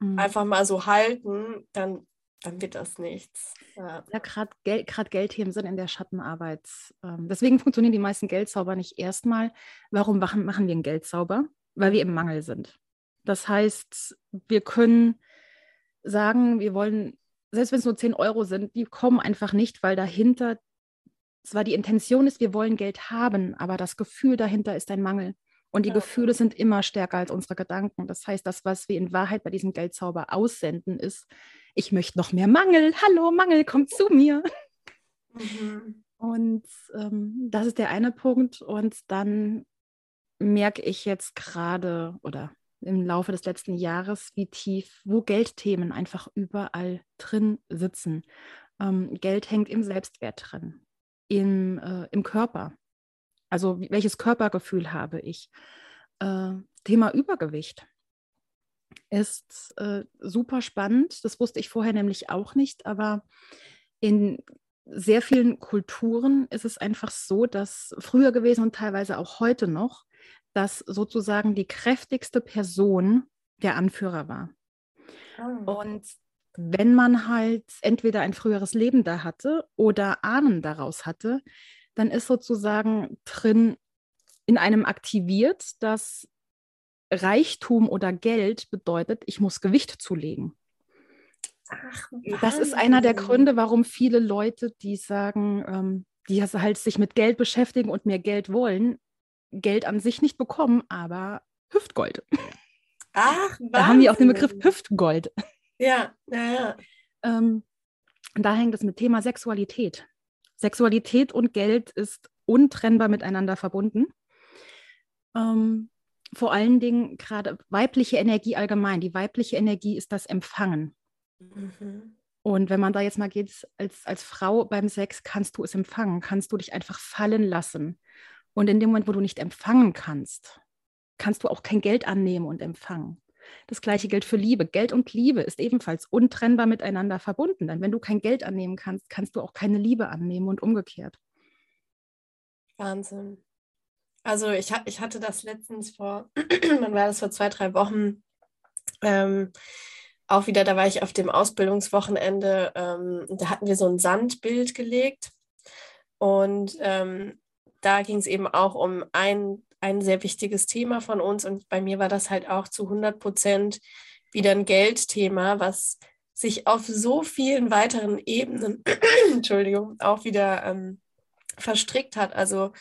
mhm. einfach mal so halten, dann, dann wird das nichts. Ja, ja gerade Geld, Geldthemen sind in der Schattenarbeit. Ähm, deswegen funktionieren die meisten Geldzauber nicht erstmal. Warum machen, machen wir einen Geldzauber? Weil wir im Mangel sind. Das heißt, wir können sagen, wir wollen, selbst wenn es nur 10 Euro sind, die kommen einfach nicht, weil dahinter zwar die Intention ist, wir wollen Geld haben, aber das Gefühl dahinter ist ein Mangel. Und die ja. Gefühle sind immer stärker als unsere Gedanken. Das heißt, das, was wir in Wahrheit bei diesem Geldzauber aussenden, ist, ich möchte noch mehr Mangel. Hallo, Mangel, komm zu mir. Mhm. Und ähm, das ist der eine Punkt. Und dann merke ich jetzt gerade oder im Laufe des letzten Jahres, wie tief, wo Geldthemen einfach überall drin sitzen. Ähm, Geld hängt im Selbstwert drin, im, äh, im Körper. Also welches Körpergefühl habe ich? Äh, Thema Übergewicht ist äh, super spannend. Das wusste ich vorher nämlich auch nicht, aber in sehr vielen Kulturen ist es einfach so, dass früher gewesen und teilweise auch heute noch, dass sozusagen die kräftigste Person der Anführer war. Oh. Und wenn man halt entweder ein früheres Leben da hatte oder Ahnen daraus hatte, dann ist sozusagen drin in einem aktiviert, dass Reichtum oder Geld bedeutet, ich muss Gewicht zulegen. Ach, das ist einer der Gründe, warum viele Leute, die sagen, ähm, die halt sich mit Geld beschäftigen und mehr Geld wollen, Geld an sich nicht bekommen, aber Hüftgold. Ach, Wahnsinn. Da haben wir auch den Begriff Hüftgold. Ja, ja, ja. Ähm, da hängt es mit Thema Sexualität. Sexualität und Geld ist untrennbar miteinander verbunden. Ähm, vor allen Dingen gerade weibliche Energie allgemein. Die weibliche Energie ist das Empfangen. Mhm. Und wenn man da jetzt mal geht, als, als Frau beim Sex, kannst du es empfangen, kannst du dich einfach fallen lassen. Und in dem Moment, wo du nicht empfangen kannst, kannst du auch kein Geld annehmen und empfangen. Das gleiche gilt für Liebe. Geld und Liebe ist ebenfalls untrennbar miteinander verbunden. Denn wenn du kein Geld annehmen kannst, kannst du auch keine Liebe annehmen und umgekehrt. Wahnsinn. Also ich, ich hatte das letztens vor, (clears throat) wann war das vor zwei, drei Wochen, ähm, auch wieder, da war ich auf dem Ausbildungswochenende, ähm, da hatten wir so ein Sandbild gelegt und ähm, da ging es eben auch um ein ein sehr wichtiges Thema von uns und bei mir war das halt auch zu 100 Prozent wieder ein Geldthema, was sich auf so vielen weiteren Ebenen, (clears throat) Entschuldigung, auch wieder ähm, verstrickt hat. Also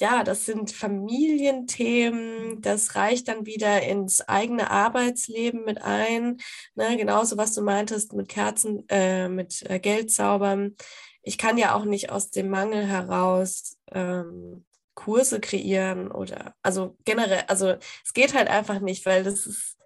ja, das sind Familienthemen, das reicht dann wieder ins eigene Arbeitsleben mit ein. Ne? Genauso, was du meintest mit Kerzen, äh, mit äh, Geldzaubern. Ich kann ja auch nicht aus dem Mangel heraus ähm, Kurse kreieren oder also generell, also es geht halt einfach nicht, weil das ist,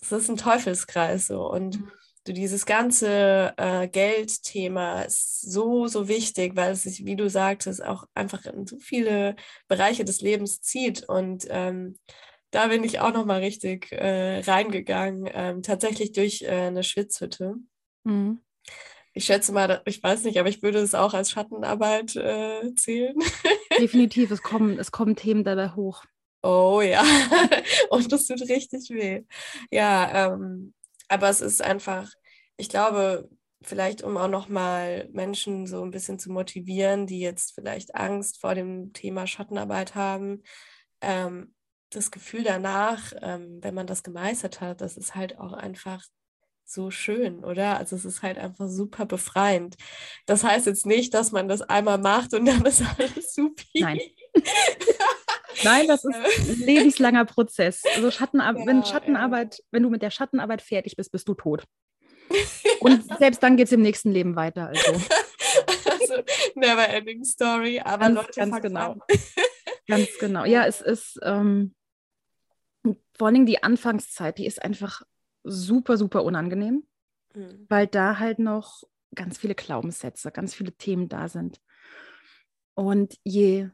das ist ein Teufelskreis so und mhm. du dieses ganze äh, Geldthema ist so, so wichtig, weil es sich, wie du sagtest, auch einfach in so viele Bereiche des Lebens zieht und ähm, da bin ich auch nochmal richtig äh, reingegangen, ähm, tatsächlich durch äh, eine Schwitzhütte. Mhm ich schätze mal, ich weiß nicht, aber ich würde es auch als Schattenarbeit äh, zählen. (laughs) Definitiv, es kommen, es kommen Themen dabei hoch. Oh ja, (laughs) und das tut richtig weh. Ja, ähm, aber es ist einfach, ich glaube, vielleicht um auch nochmal Menschen so ein bisschen zu motivieren, die jetzt vielleicht Angst vor dem Thema Schattenarbeit haben, ähm, das Gefühl danach, ähm, wenn man das gemeistert hat, das ist halt auch einfach so schön, oder? Also es ist halt einfach super befreiend. Das heißt jetzt nicht, dass man das einmal macht und (laughs) dann ist alles super. Nein. (laughs) Nein, das ist ein lebenslanger Prozess. Also Schattenar ja, wenn Schattenarbeit, ja. wenn du mit der Schattenarbeit fertig bist, bist du tot. (laughs) Und selbst dann geht es im nächsten Leben weiter. Also. also never ending story, aber ganz, Leute, ganz genau. ganz genau. Ja, es ist ähm, vor allen Dingen die Anfangszeit, die ist einfach super, super unangenehm, mhm. weil da halt noch ganz viele Glaubenssätze, ganz viele Themen da sind. Und je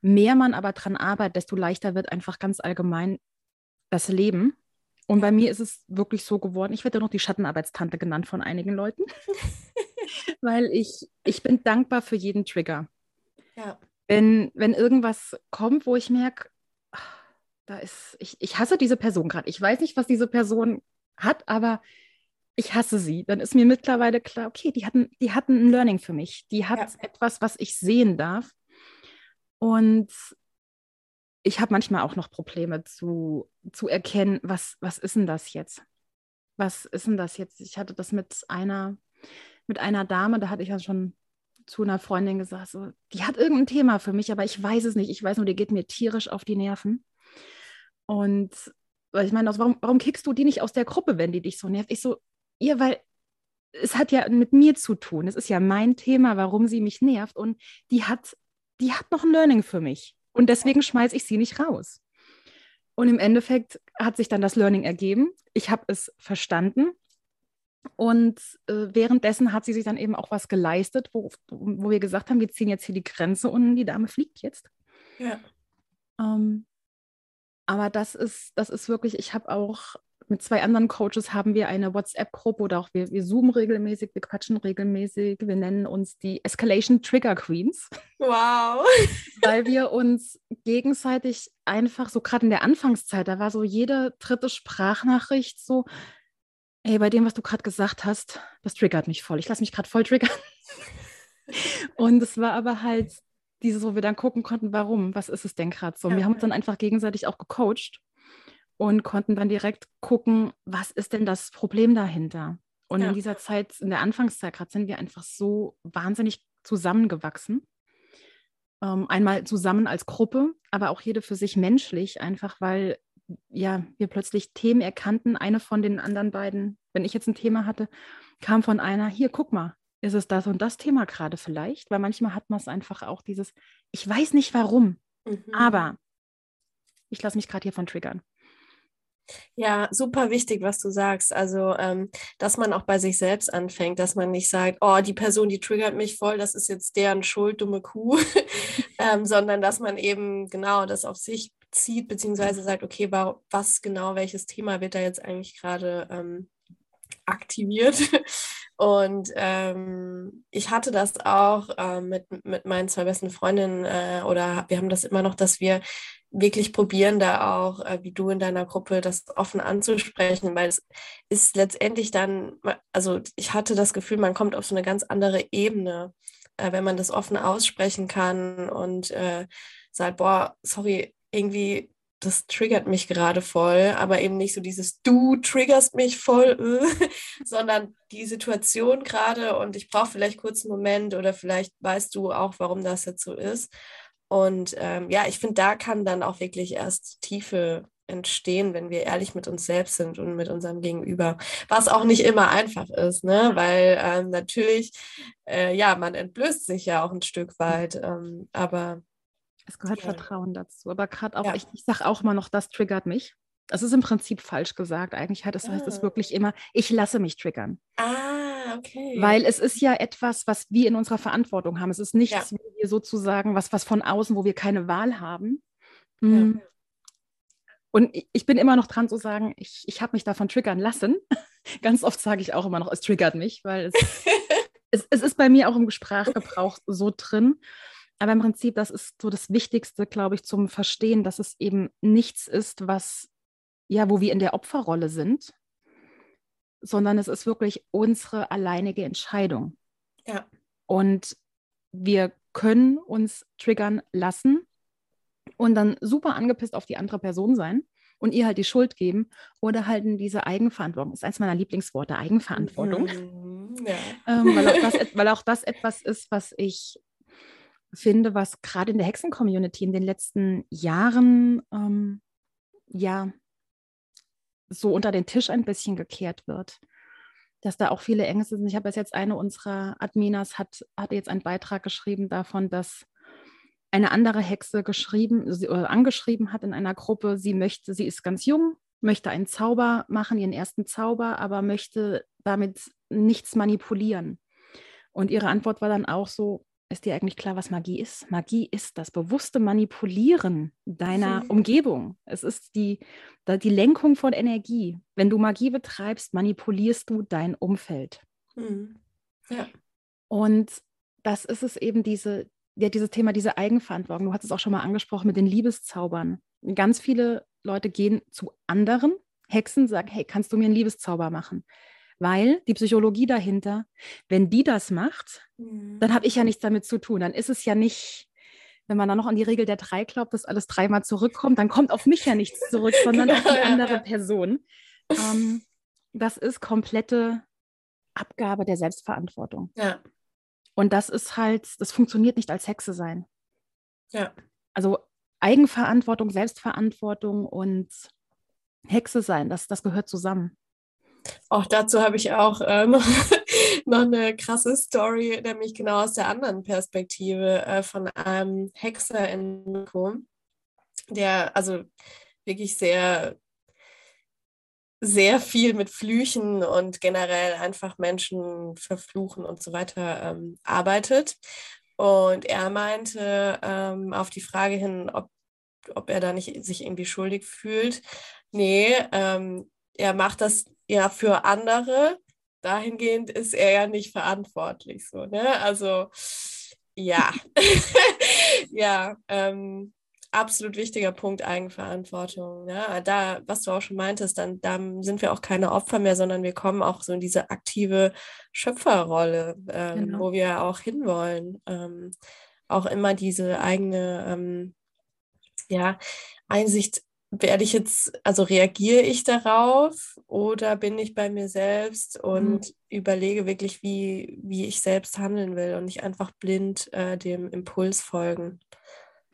mehr man aber dran arbeitet, desto leichter wird einfach ganz allgemein das Leben. Und bei mir ist es wirklich so geworden, ich werde ja noch die Schattenarbeitstante genannt von einigen Leuten, (laughs) weil ich, ich bin dankbar für jeden Trigger. Ja. Wenn, wenn irgendwas kommt, wo ich merke, da ist, ich, ich hasse diese Person gerade. Ich weiß nicht, was diese Person hat, aber ich hasse sie. Dann ist mir mittlerweile klar, okay, die hatten, die hatten ein Learning für mich. Die hat ja. etwas, was ich sehen darf. Und ich habe manchmal auch noch Probleme zu, zu erkennen, was, was ist denn das jetzt? Was ist denn das jetzt? Ich hatte das mit einer, mit einer Dame, da hatte ich ja schon zu einer Freundin gesagt, so, die hat irgendein Thema für mich, aber ich weiß es nicht. Ich weiß nur, die geht mir tierisch auf die Nerven. Und weil ich meine, also warum, warum kickst du die nicht aus der Gruppe, wenn die dich so nervt? Ich so, ihr, weil es hat ja mit mir zu tun. Es ist ja mein Thema, warum sie mich nervt. Und die hat, die hat noch ein Learning für mich. Und deswegen schmeiße ich sie nicht raus. Und im Endeffekt hat sich dann das Learning ergeben. Ich habe es verstanden. Und äh, währenddessen hat sie sich dann eben auch was geleistet, wo, wo wir gesagt haben, wir ziehen jetzt hier die Grenze und die Dame fliegt jetzt. Ja. Ähm, aber das ist, das ist wirklich, ich habe auch mit zwei anderen Coaches haben wir eine WhatsApp-Gruppe oder auch wir, wir zoomen regelmäßig, wir quatschen regelmäßig. Wir nennen uns die Escalation Trigger Queens. Wow. Weil wir uns gegenseitig einfach so gerade in der Anfangszeit, da war so jede dritte Sprachnachricht so, ey, bei dem, was du gerade gesagt hast, das triggert mich voll. Ich lasse mich gerade voll triggern. (laughs) Und es war aber halt dieses, wo wir dann gucken konnten, warum, was ist es denn gerade so. Ja. Wir haben uns dann einfach gegenseitig auch gecoacht und konnten dann direkt gucken, was ist denn das Problem dahinter. Und ja. in dieser Zeit, in der Anfangszeit gerade, sind wir einfach so wahnsinnig zusammengewachsen. Ähm, einmal zusammen als Gruppe, aber auch jede für sich menschlich, einfach weil ja, wir plötzlich Themen erkannten. Eine von den anderen beiden, wenn ich jetzt ein Thema hatte, kam von einer, hier, guck mal, ist es das und das Thema gerade vielleicht? Weil manchmal hat man es einfach auch dieses, ich weiß nicht warum, mhm. aber ich lasse mich gerade hier von triggern. Ja, super wichtig, was du sagst. Also, ähm, dass man auch bei sich selbst anfängt, dass man nicht sagt, oh, die Person, die triggert mich voll, das ist jetzt deren Schuld, dumme Kuh, (laughs) ähm, sondern dass man eben genau das auf sich zieht, beziehungsweise sagt, okay, was genau, welches Thema wird da jetzt eigentlich gerade ähm, aktiviert. (laughs) Und ähm, ich hatte das auch äh, mit, mit meinen zwei besten Freundinnen äh, oder wir haben das immer noch, dass wir wirklich probieren, da auch, äh, wie du in deiner Gruppe, das offen anzusprechen, weil es ist letztendlich dann, also ich hatte das Gefühl, man kommt auf so eine ganz andere Ebene, äh, wenn man das offen aussprechen kann und äh, sagt, boah, sorry, irgendwie das triggert mich gerade voll, aber eben nicht so dieses du triggerst mich voll, (laughs) äh, sondern die Situation gerade und ich brauche vielleicht kurz einen Moment oder vielleicht weißt du auch, warum das jetzt so ist. Und ähm, ja, ich finde, da kann dann auch wirklich erst Tiefe entstehen, wenn wir ehrlich mit uns selbst sind und mit unserem Gegenüber, was auch nicht immer einfach ist, ne? weil ähm, natürlich, äh, ja, man entblößt sich ja auch ein Stück weit, ähm, aber es gehört ja. Vertrauen dazu. Aber gerade auch, ja. ich, ich sage auch immer noch, das triggert mich. Das ist im Prinzip falsch gesagt. Eigentlich heißt es, heißt es ah. wirklich immer, ich lasse mich triggern. Ah, okay. Weil es ist ja etwas, was wir in unserer Verantwortung haben. Es ist nichts, ja. wo wir sozusagen, was, was von außen, wo wir keine Wahl haben. Mhm. Und ich bin immer noch dran zu sagen, ich, ich habe mich davon triggern lassen. (laughs) Ganz oft sage ich auch immer noch, es triggert mich, weil es, (laughs) es, es, ist bei mir auch im Sprachgebrauch so drin. Aber im Prinzip, das ist so das Wichtigste, glaube ich, zum Verstehen, dass es eben nichts ist, was, ja, wo wir in der Opferrolle sind, sondern es ist wirklich unsere alleinige Entscheidung. Ja. Und wir können uns triggern lassen und dann super angepisst auf die andere Person sein und ihr halt die Schuld geben oder halt in diese Eigenverantwortung. Das ist eins meiner Lieblingsworte, Eigenverantwortung. Mhm, ja. ähm, weil, auch das, (laughs) weil auch das etwas ist, was ich finde, was gerade in der Hexen-Community in den letzten Jahren ähm, ja so unter den Tisch ein bisschen gekehrt wird. Dass da auch viele Ängste sind. Ich habe jetzt eine unserer Adminas hat, hat jetzt einen Beitrag geschrieben davon, dass eine andere Hexe geschrieben oder angeschrieben hat in einer Gruppe, sie möchte, sie ist ganz jung, möchte einen Zauber machen, ihren ersten Zauber, aber möchte damit nichts manipulieren. Und ihre Antwort war dann auch so, ist dir eigentlich klar, was Magie ist? Magie ist das bewusste Manipulieren deiner mhm. Umgebung. Es ist die, die Lenkung von Energie. Wenn du Magie betreibst, manipulierst du dein Umfeld. Mhm. Ja. Und das ist es eben, diese, ja, dieses Thema, diese Eigenverantwortung. Du hast es auch schon mal angesprochen mit den Liebeszaubern. Ganz viele Leute gehen zu anderen Hexen, sagen, hey, kannst du mir einen Liebeszauber machen? Weil die Psychologie dahinter, wenn die das macht, mhm. dann habe ich ja nichts damit zu tun. Dann ist es ja nicht, wenn man dann noch an die Regel der drei glaubt, dass alles dreimal zurückkommt, dann kommt auf mich ja nichts zurück, (laughs) sondern genau, auf die andere ja. Person. Ähm, das ist komplette Abgabe der Selbstverantwortung. Ja. Und das ist halt, das funktioniert nicht als Hexe sein. Ja. Also Eigenverantwortung, Selbstverantwortung und Hexe sein, das, das gehört zusammen. Auch dazu habe ich auch äh, noch, (laughs) noch, eine krasse Story, nämlich genau aus der anderen Perspektive äh, von einem Hexer in Mexiko, der also wirklich sehr, sehr viel mit Flüchen und generell einfach Menschen verfluchen und so weiter ähm, arbeitet. Und er meinte ähm, auf die Frage hin, ob, ob er da nicht sich irgendwie schuldig fühlt, nee, ähm, er macht das ja für andere. Dahingehend ist er ja nicht verantwortlich. So, ne? Also ja, (laughs) ja, ähm, absolut wichtiger Punkt Eigenverantwortung. Ja? Da, was du auch schon meintest, dann, dann sind wir auch keine Opfer mehr, sondern wir kommen auch so in diese aktive Schöpferrolle, ähm, genau. wo wir auch hinwollen. Ähm, auch immer diese eigene ähm, ja, Einsicht werde ich jetzt, also reagiere ich darauf oder bin ich bei mir selbst und mhm. überlege wirklich, wie, wie ich selbst handeln will und nicht einfach blind äh, dem Impuls folgen.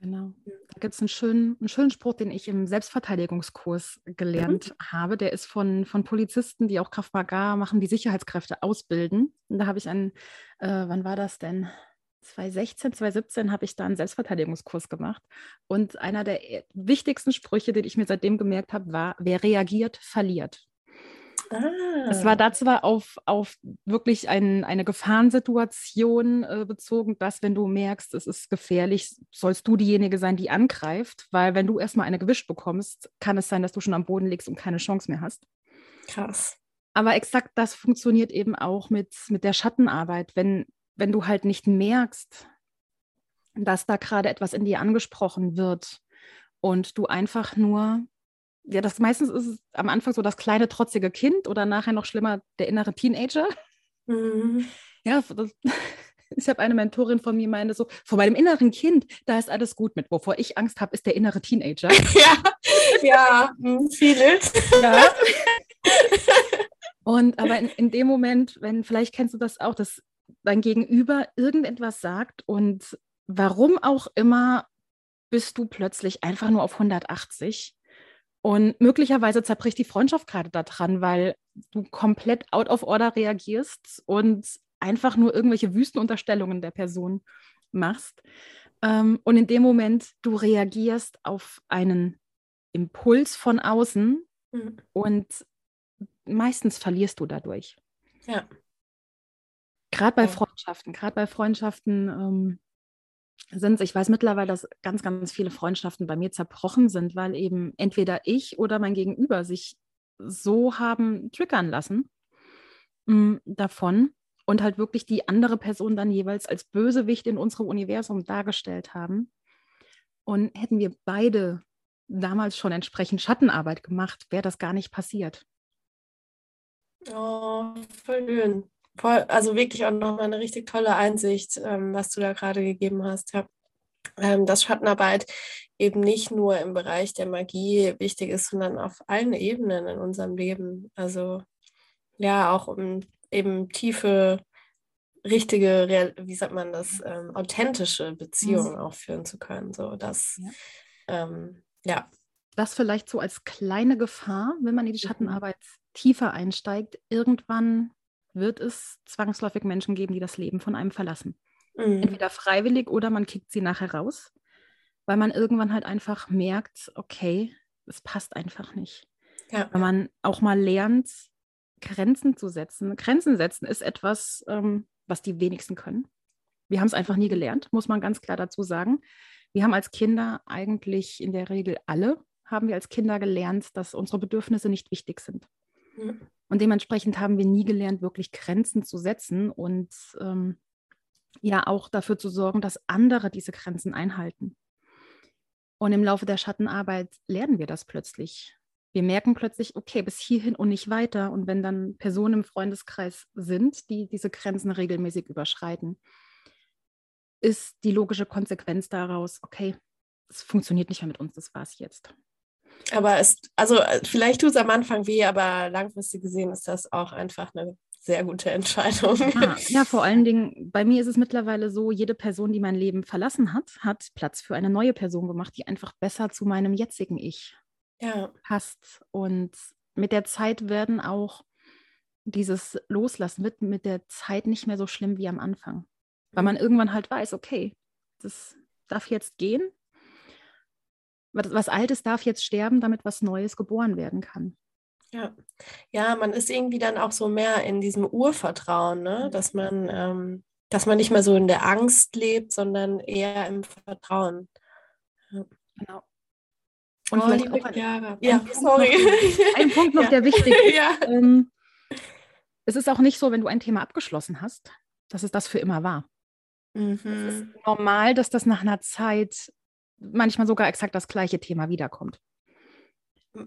Genau. Da gibt es einen schönen, einen schönen Spruch, den ich im Selbstverteidigungskurs gelernt mhm. habe. Der ist von, von Polizisten, die auch Kraft Maga machen, die Sicherheitskräfte ausbilden. Und da habe ich einen, äh, wann war das denn? 2016, 2017 habe ich da einen Selbstverteidigungskurs gemacht. Und einer der e, wichtigsten Sprüche, den ich mir seitdem gemerkt habe, war, wer reagiert, verliert. Es war ah. da zwar auf, auf wirklich ein, eine Gefahrensituation äh, bezogen, dass wenn du merkst, es ist gefährlich, sollst du diejenige sein, die angreift, weil wenn du erstmal eine gewischt bekommst, kann es sein, dass du schon am Boden liegst und keine Chance mehr hast. Krass. Aber exakt das funktioniert eben auch mit, mit der Schattenarbeit. Wenn, wenn du halt nicht merkst, dass da gerade etwas in dir angesprochen wird und du einfach nur, ja, das meistens ist es am Anfang so das kleine trotzige Kind oder nachher noch schlimmer der innere Teenager. Mhm. Ja, das, (laughs) ich habe eine Mentorin von mir, meinte so, vor meinem inneren Kind, da ist alles gut mit. Wovor ich Angst habe, ist der innere Teenager. (laughs) Ja, ja, hm, vieles. Ja. (laughs) Und aber in, in, dem Moment, wenn, vielleicht kennst du das auch, dass dein Gegenüber irgendetwas sagt und warum auch immer bist du plötzlich einfach nur auf 180 und möglicherweise zerbricht die Freundschaft gerade daran, weil du komplett out of order reagierst und einfach nur irgendwelche Wüstenunterstellungen der Person machst. Ähm, und in dem Moment, du reagierst auf einen Impuls von außen mhm. und meistens verlierst du dadurch. Ja. Gerade bei Freundschaften, gerade bei Freundschaften ähm, sind ich weiß mittlerweile, dass ganz, ganz viele Freundschaften bei mir zerbrochen sind, weil eben entweder ich oder mein Gegenüber sich so haben triggern lassen mh, mm, davon und halt wirklich die andere Person dann jeweils als Bösewicht in unserem Universum dargestellt haben. Und hätten wir beide damals schon entsprechend Schattenarbeit gemacht, wäre das gar nicht passiert. Oh, voll schön. Voll, also wirklich auch nochmal eine richtig tolle Einsicht, ähm, was du da gerade gegeben hast. Ja. Ähm, dass Schattenarbeit eben nicht nur im Bereich der Magie wichtig ist, sondern auf allen Ebenen in unserem Leben. Also ja, auch um eben tiefe, richtige, wie sagt man das, ähm, authentische Beziehungen mhm. auch führen zu können. So, das, ja. Ähm, ja. Das vielleicht so als kleine Gefahr, wenn man in die mhm. Schattenarbeit tiefer einsteigt, irgendwann wird es zwangsläufig Menschen geben, die das Leben von einem verlassen. Mhm. Entweder freiwillig oder man kickt sie nachher raus, weil man irgendwann halt einfach merkt, okay, es passt einfach nicht. Ja. Weil man auch mal lernt, Grenzen zu setzen. Grenzen setzen ist etwas, ähm, was die wenigsten können. Wir haben es einfach nie gelernt, muss man ganz klar dazu sagen. Wir haben als Kinder eigentlich in der Regel alle, haben wir als Kinder gelernt, dass unsere Bedürfnisse nicht wichtig sind. Mhm. Und dementsprechend haben wir nie gelernt, wirklich Grenzen zu setzen und ähm, ja auch dafür zu sorgen, dass andere diese Grenzen einhalten. Und im Laufe der Schattenarbeit lernen wir das plötzlich. Wir merken plötzlich, okay, bis hierhin und nicht weiter. Und wenn dann Personen im Freundeskreis sind, die diese Grenzen regelmäßig überschreiten, ist die logische Konsequenz daraus, okay, es funktioniert nicht mehr mit uns, das war es jetzt. Aber es, also äh, vielleicht tut es am Anfang weh, aber langfristig gesehen ist das auch einfach eine sehr gute Entscheidung. Ja, (laughs) ja, vor allen Dingen, bei mir ist es mittlerweile so, jede Person, die mein Leben verlassen hat, hat Platz für eine neue Person gemacht, die einfach besser zu meinem jetzigen Ich ja. passt. Und mit der Zeit werden auch dieses Loslassen wird mit der Zeit nicht mehr so schlimm wie am Anfang. Weil man irgendwann halt weiß, okay, das darf jetzt gehen. Was Altes darf jetzt sterben, damit was Neues geboren werden kann. Ja. ja, man ist irgendwie dann auch so mehr in diesem Urvertrauen, ne? Dass man, ähm, dass man nicht mehr so in der Angst lebt, sondern eher im Vertrauen. Ja. Genau. Und oh, vielleicht auch ein, Jahre. Ja, ein sorry. Noch, ein Punkt noch, (laughs) ja. der wichtig ist. (laughs) ja. ähm, es ist auch nicht so, wenn du ein Thema abgeschlossen hast, dass es das für immer war. Mhm. Es ist normal, dass das nach einer Zeit manchmal sogar exakt das gleiche Thema wiederkommt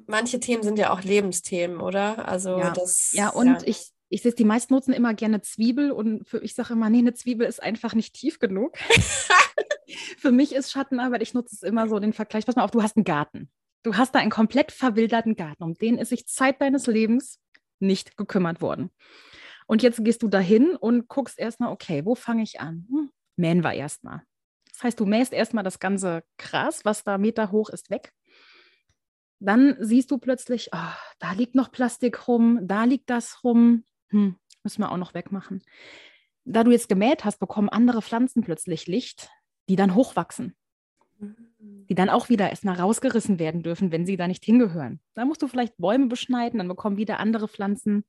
manche Themen sind ja auch Lebensthemen, oder? Also ja. das. Ja, und ja. ich, ich sehe, die meisten nutzen immer gerne Zwiebel und für, ich sage immer, nee, eine Zwiebel ist einfach nicht tief genug. (laughs) für mich ist Schattenarbeit, ich nutze es immer so den Vergleich. Pass mal auf, du hast einen Garten. Du hast da einen komplett verwilderten Garten, um den ist sich Zeit deines Lebens nicht gekümmert worden. Und jetzt gehst du dahin und guckst erstmal, okay, wo fange ich an? Hm, mähen wir erstmal. Das heißt, du mähst erstmal das ganze Gras, was da Meter hoch ist, weg dann siehst du plötzlich, oh, da liegt noch Plastik rum, da liegt das rum, hm, müssen wir auch noch wegmachen. Da du jetzt gemäht hast, bekommen andere Pflanzen plötzlich Licht, die dann hochwachsen, mhm. die dann auch wieder erstmal rausgerissen werden dürfen, wenn sie da nicht hingehören. Da musst du vielleicht Bäume beschneiden, dann bekommen wieder andere Pflanzen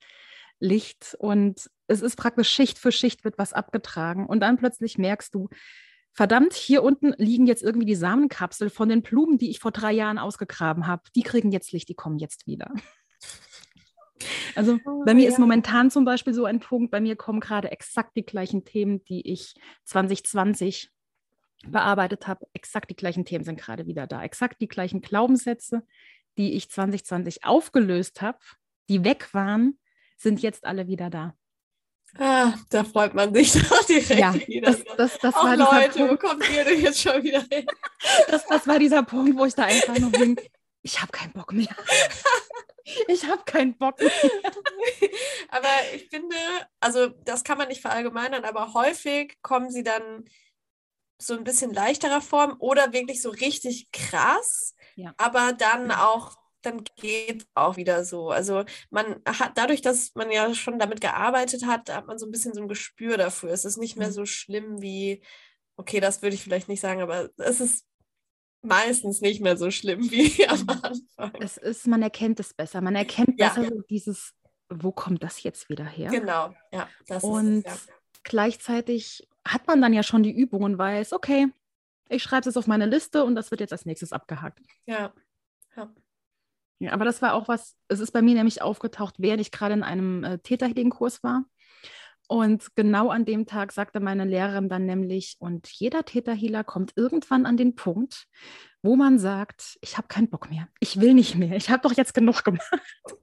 Licht und es ist praktisch Schicht für Schicht wird was abgetragen und dann plötzlich merkst du, verdammt, hier unten liegen jetzt irgendwie die Samenkapsel von den Blumen, die ich vor drei Jahren ausgegraben habe. Die kriegen jetzt Licht, die kommen jetzt wieder. (laughs) Also oh, bei mir ja. ist momentan zum Beispiel so ein Punkt, bei mir kommen gerade exakt die gleichen Themen, die ich 2020 bearbeitet habe. Exakt die gleichen Themen sind gerade wieder da. Exakt die gleichen Glaubenssätze, die ich 2020 aufgelöst habe, die weg waren, sind jetzt alle wieder da. Ah, da freut man sich (laughs) doch direkt ja, wieder. Das, das, das war Leute, Punkt. wo kommt ihr denn jetzt schon wieder (laughs) hin? Das, das war dieser Punkt, wo ich da einfach nur bin, ich habe keinen Bock mehr. (laughs) Ich habe keinen Bock mehr. Aber ich finde, also das kann man nicht verallgemeinern, aber häufig kommen sie dann so ein bisschen leichterer Form oder wirklich so richtig krass, ja. aber dann auch dann geht es auch wieder so. Also man hat dadurch, dass man ja schon damit gearbeitet hat, hat man so ein bisschen so ein Gespür dafür. Es ist nicht mehr mhm. so schlimm wie, okay, das würde ich vielleicht nicht sagen, aber es ist meistens nicht mehr so schlimm (laughs) wie am Anfang. Es ist, man erkennt es besser. Man erkennt ja. besser so dieses, wo kommt das jetzt wieder her? Genau, ja. und ist, ja. gleichzeitig hat man dann ja schon die Übung und weiß, okay, ich schreibe es auf meine Liste und das wird jetzt als nächstes abgehakt. Ja. Ja, aber das war auch was, es ist bei mir nämlich aufgetaucht, während ich gerade in einem äh, Täterhealing-Kurs war. Und genau an dem Tag sagte meine Lehrerin dann nämlich, und jeder Täterhealer kommt irgendwann an den Punkt, wo man sagt, ich habe keinen Bock mehr, ich will nicht mehr, ich habe doch jetzt genug gemacht. (laughs)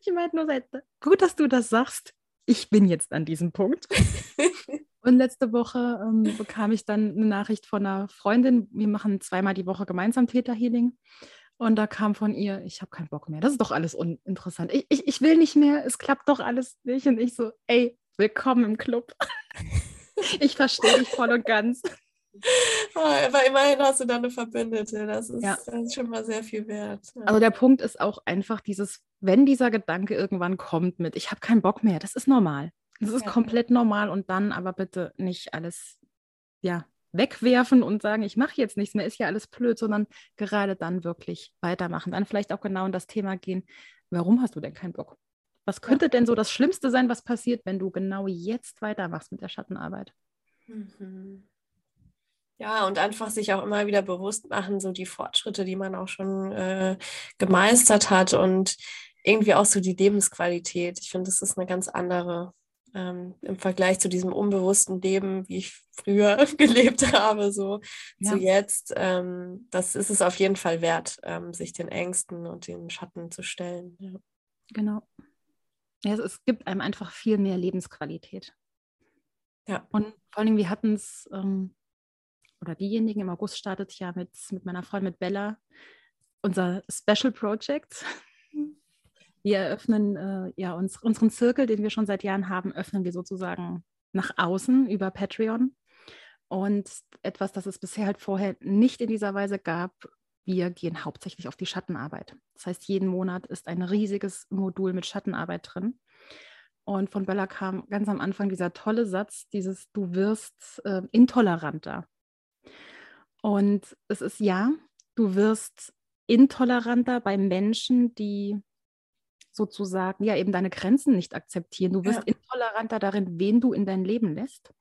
Ich meinte nur, gut, dass du das sagst, ich bin jetzt an diesem Punkt. (laughs) Und letzte Woche ähm, bekam ich dann eine Nachricht von einer Freundin, wir machen zweimal die Woche gemeinsam Täterhealing. Und da kam von ihr, ich habe keinen Bock mehr. Das ist doch alles uninteressant. Ich, ich, ich will nicht mehr, es klappt doch alles nicht. Und ich so, ey, willkommen im Club. (laughs) ich verstehe dich voll und ganz. Aber immerhin hast du da eine Verbündete. Das ist, ja. das ist schon mal sehr viel wert. Ja. Also der Punkt ist auch einfach dieses, wenn dieser Gedanke irgendwann kommt mit, ich habe keinen Bock mehr, das ist normal. Das ist ja. komplett normal und dann aber bitte nicht alles ja, wegwerfen und sagen, ich mache jetzt nichts mehr, ist ja alles blöd, sondern gerade dann wirklich weitermachen. Dann vielleicht auch genau in das Thema gehen, warum hast du denn keinen Bock? Was könnte ja. denn so das Schlimmste sein, was passiert, wenn du genau jetzt weitermachst mit der Schattenarbeit? Mhm. Ja, und einfach sich auch immer wieder bewusst machen, so die Fortschritte, die man auch schon äh, gemeistert hat und irgendwie auch so die Lebensqualität. Ich finde, das ist eine ganz andere ähm, im Vergleich zu diesem unbewussten Leben, wie ich früher (laughs) gelebt habe, so ja. zu jetzt. Ähm, das ist es auf jeden Fall wert, ähm, sich den Ängsten und den Schatten zu stellen. Ja. Genau. Ja, es, es, gibt einem einfach viel mehr Lebensqualität. Ja. Und vor allem, wir hatten es, ähm, oder diejenigen im August startet ja mit, mit meiner Freundin, mit Bella, unser Special Project. Wir eröffnen äh, ja uns, unseren Zirkel, den wir schon seit Jahren haben, öffnen wir sozusagen nach außen über Patreon. Und etwas, das es bisher halt vorher nicht in dieser Weise gab, wir gehen hauptsächlich auf die Schattenarbeit. Das heißt, jeden Monat ist ein riesiges Modul mit Schattenarbeit drin. Und von Bella kam ganz am Anfang dieser tolle Satz, dieses Du wirst äh, intoleranter. Und es ist ja, du wirst intoleranter bei Menschen, die sozusagen ja eben deine Grenzen nicht akzeptieren. Du wirst ja. intoleranter darin, wen du in dein Leben lässt.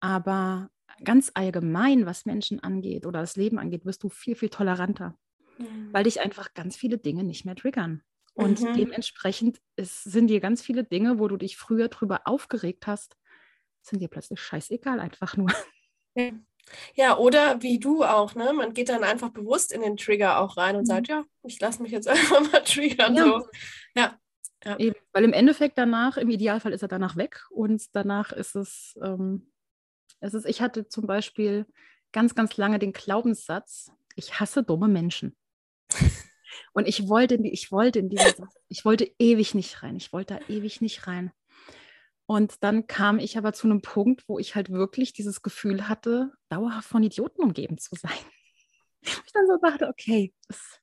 Aber ganz allgemein, was Menschen angeht oder das Leben angeht, wirst du viel, viel toleranter, mhm. weil dich einfach ganz viele Dinge nicht mehr triggern. Und mhm. dementsprechend ist, sind dir ganz viele Dinge, wo du dich früher drüber aufgeregt hast, sind dir plötzlich scheißegal, einfach nur. Ja. Ja, oder wie du auch, ne? Man geht dann einfach bewusst in den Trigger auch rein und mhm. sagt, ja, ich lasse mich jetzt (laughs) einfach mal triggern. Ja. So. Ja. ja. Eben, weil im Endeffekt danach, im Idealfall ist er danach weg und danach ist es, ähm, es ist, ich hatte zum Beispiel ganz, ganz lange den Glaubenssatz, ich hasse dumme Menschen. (laughs) Und ich wollte, ich wollte in diesen, ich wollte ewig nicht rein. Ich wollte da ewig nicht rein. Und dann kam ich aber zu einem Punkt, wo ich halt wirklich dieses Gefühl hatte, dauerhaft von Idioten umgeben zu sein. (laughs) ich dann so dachte, okay, es,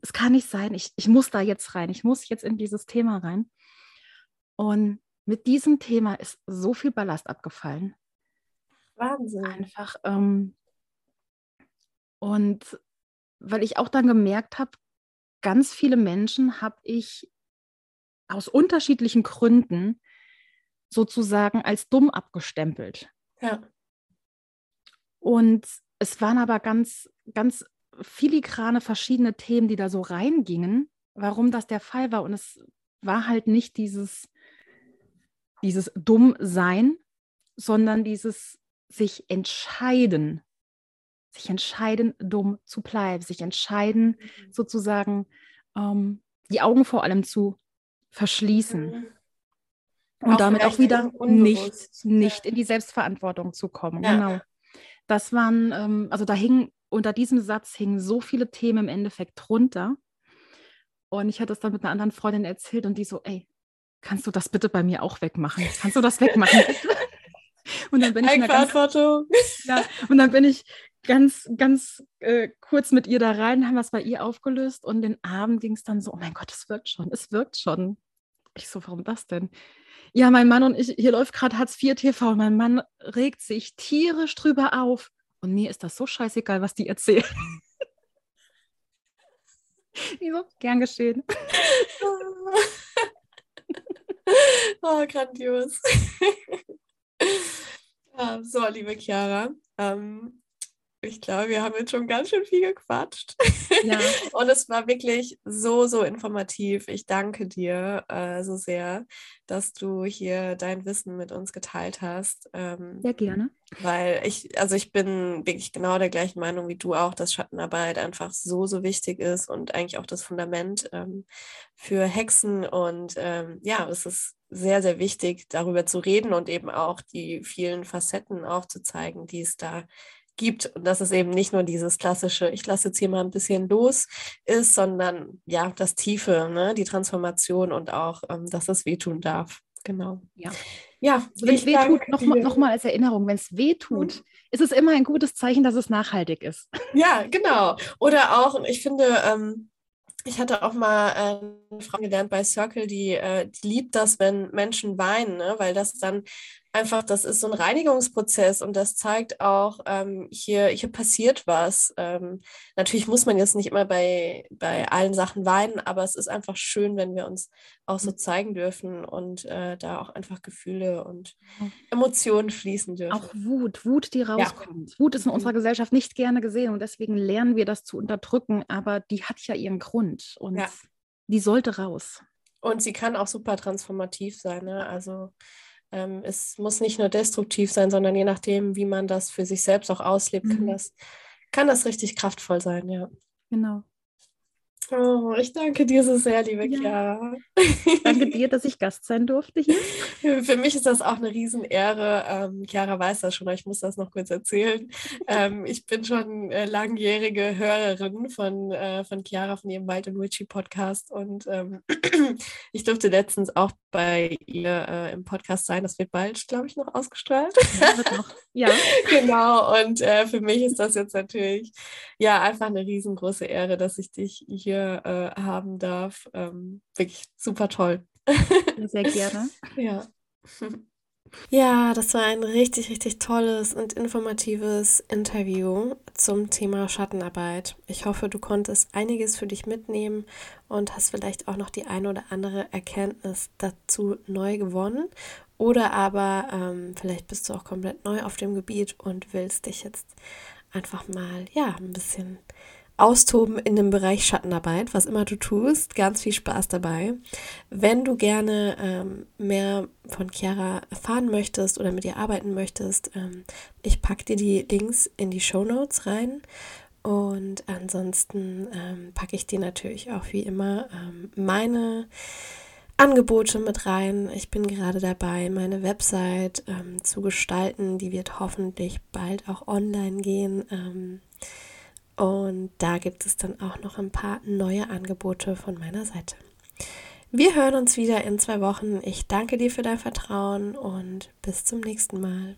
es kann nicht sein, ich, ich muss da jetzt rein, ich muss jetzt in dieses Thema rein. Und mit diesem Thema ist so viel Ballast abgefallen. Wahnsinn. Einfach. Ähm, und weil ich auch dann gemerkt habe, ganz viele Menschen habe ich aus unterschiedlichen Gründen sozusagen als dumm abgestempelt. Ja. Und es waren aber ganz, ganz filigrane verschiedene Themen, die da so reingingen, warum das der Fall war. Und es war halt nicht dieses, dieses Dummsein, sondern dieses sich entscheiden, sich entscheiden, dumm zu bleiben, sich entscheiden, mhm. sozusagen ähm, die Augen vor allem zu verschließen. Und auch damit auch wieder nicht, nicht in die Selbstverantwortung zu kommen. Ja. Genau. Das waren, ähm, also da hingen, unter diesem Satz hingen so viele Themen im Endeffekt drunter. Und ich hatte es dann mit einer anderen Freundin erzählt und die so, ey, kannst du das bitte bei mir auch wegmachen? Kannst du das wegmachen? (laughs) und dann bin ich ganz, ja, und dann bin ich ganz, ganz äh, kurz mit ihr da rein, haben was bei ihr aufgelöst und den Abend ging es dann so, oh mein Gott, es wirkt schon, es wirkt schon. Ich so, warum das denn? Ja, mein Mann und ich, hier läuft gerade Hartz IV TV und mein Mann regt sich tierisch drüber auf. Und mir ist das so scheißegal, was die erzählen. (laughs) Wieso? Gern geschehen. (laughs) oh, grandios. (laughs) so, liebe Chiara, ähm, ich glaube, wir haben jetzt schon ganz schön viel gequatscht. Ja. (laughs) Und es war wirklich so, so informativ. Ich danke dir äh, so sehr, dass du hier dein Wissen mit uns geteilt hast. Ähm, Sehr gerne. Weil ich, also ich bin wirklich genau der gleichen Meinung wie du auch, dass Schattenarbeit einfach so, so wichtig ist und eigentlich auch das Fundament ähm, für Hexen. Und ähm, ja, es ist sehr, sehr wichtig, darüber zu reden und eben auch die vielen Facetten aufzuzeigen, die es da gibt gibt und dass es eben nicht nur dieses klassische, ich lasse jetzt hier mal ein bisschen los ist, sondern ja, das Tiefe, ne? die Transformation und auch, ähm, dass es wehtun darf. Genau. Ja. Ja, wenn es wehtut, nochmal noch mal als Erinnerung, wenn es wehtut, mhm. ist es immer ein gutes Zeichen, dass es nachhaltig ist. (laughs) Ja, genau. Oder auch, ich finde, ähm, ich hatte auch mal eine Frau gelernt bei Circle, die, äh, die liebt das, wenn Menschen weinen, ne? weil das dann einfach, das ist so ein Reinigungsprozess und das zeigt auch, ähm, hier, hier passiert was. Ähm, natürlich muss man jetzt nicht immer bei, bei allen Sachen weinen, aber es ist einfach schön, wenn wir uns auch so zeigen dürfen und äh, da auch einfach Gefühle und Emotionen fließen dürfen. Auch Wut, Wut, die rauskommt. Ja. Wut ist in unserer mhm. Gesellschaft nicht gerne gesehen und deswegen lernen wir das zu unterdrücken, aber die hat ja ihren Grund und ja. die sollte raus. Und sie kann auch super transformativ sein. Ne? Also ähm, es muss nicht nur destruktiv sein, sondern je nachdem, wie man das für sich selbst auch auslebt, mhm. kann, das, kann das richtig kraftvoll sein, ja. Genau. Oh, ich danke dir so sehr, liebe ja. Chiara. Danke (laughs) dir, dass ich Gast sein durfte hier. Für mich ist das auch eine Riesenehre. Ähm, Chiara weiß das schon, aber ich muss das noch kurz erzählen. Ähm, ich bin schon äh, langjährige Hörerin von, äh, von Chiara, von ihrem Wald und Witchy Podcast. Und ähm, (clears throat) ich durfte letztens auch bei ihr äh, im Podcast sein. Das wird bald, glaube ich, noch ausgestrahlt. Ja, wird noch. ja. (laughs) genau. Und äh, für mich ist das jetzt natürlich ja einfach eine riesengroße Ehre, dass ich dich hier hier äh, haben darf. Ähm, wirklich super toll. Sehr gerne. (laughs) ja. Ja, das war ein richtig, richtig tolles und informatives Interview zum Thema Schattenarbeit. Ich hoffe, du konntest einiges für dich mitnehmen und hast vielleicht auch noch die eine oder andere Erkenntnis dazu neu gewonnen. Oder aber ähm, vielleicht bist du auch komplett neu auf dem Gebiet und willst dich jetzt einfach mal, ja, ein bisschen austoben in dem Bereich Schattenarbeit, was immer du tust. Ganz viel Spaß dabei. Wenn du gerne ähm, mehr von Chiara erfahren möchtest oder mit ihr arbeiten möchtest, ähm, ich packe dir die Links in die Show Notes rein. Und ansonsten ähm, packe ich dir natürlich auch wie immer ähm, meine Angebote mit rein. Ich bin gerade dabei, meine Website ähm, zu gestalten. Die wird hoffentlich bald auch online gehen. Und da gibt es dann auch noch ein paar neue Angebote von meiner Seite. Wir hören uns wieder in zwei Wochen. Ich danke dir für dein Vertrauen und bis zum nächsten Mal.